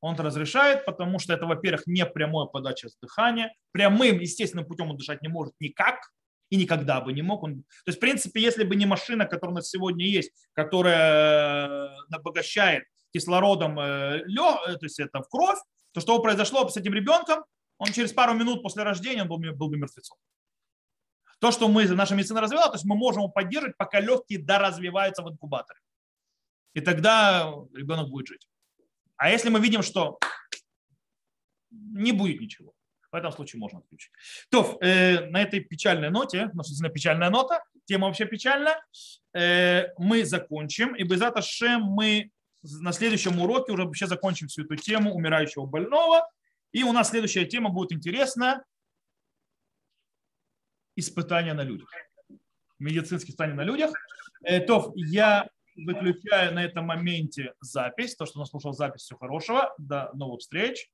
Он разрешает, потому что это, во-первых, не прямая подача дыхания. Прямым, естественным путем он дышать не может никак и никогда бы не мог. Он... То есть, в принципе, если бы не машина, которая у нас сегодня есть, которая э, обогащает кислородом э, лё, то есть это в кровь, то что произошло с этим ребенком, он через пару минут после рождения был, был бы мертвецом. То, что мы, наша медицина развивала, то есть мы можем его поддерживать, пока легкие доразвиваются в инкубаторе. И тогда ребенок будет жить. А если мы видим, что не будет ничего, в этом случае можно отключить. То, э, на этой печальной ноте, ну, печальная нота, тема вообще печальная, э, мы закончим. И без этого мы на следующем уроке уже вообще закончим всю эту тему умирающего больного. И у нас следующая тема будет интересная. Испытания на людях. Медицинские испытания на людях. Э, то, я выключаю на этом моменте запись. То, что нас слушал запись, всего хорошего. До новых встреч.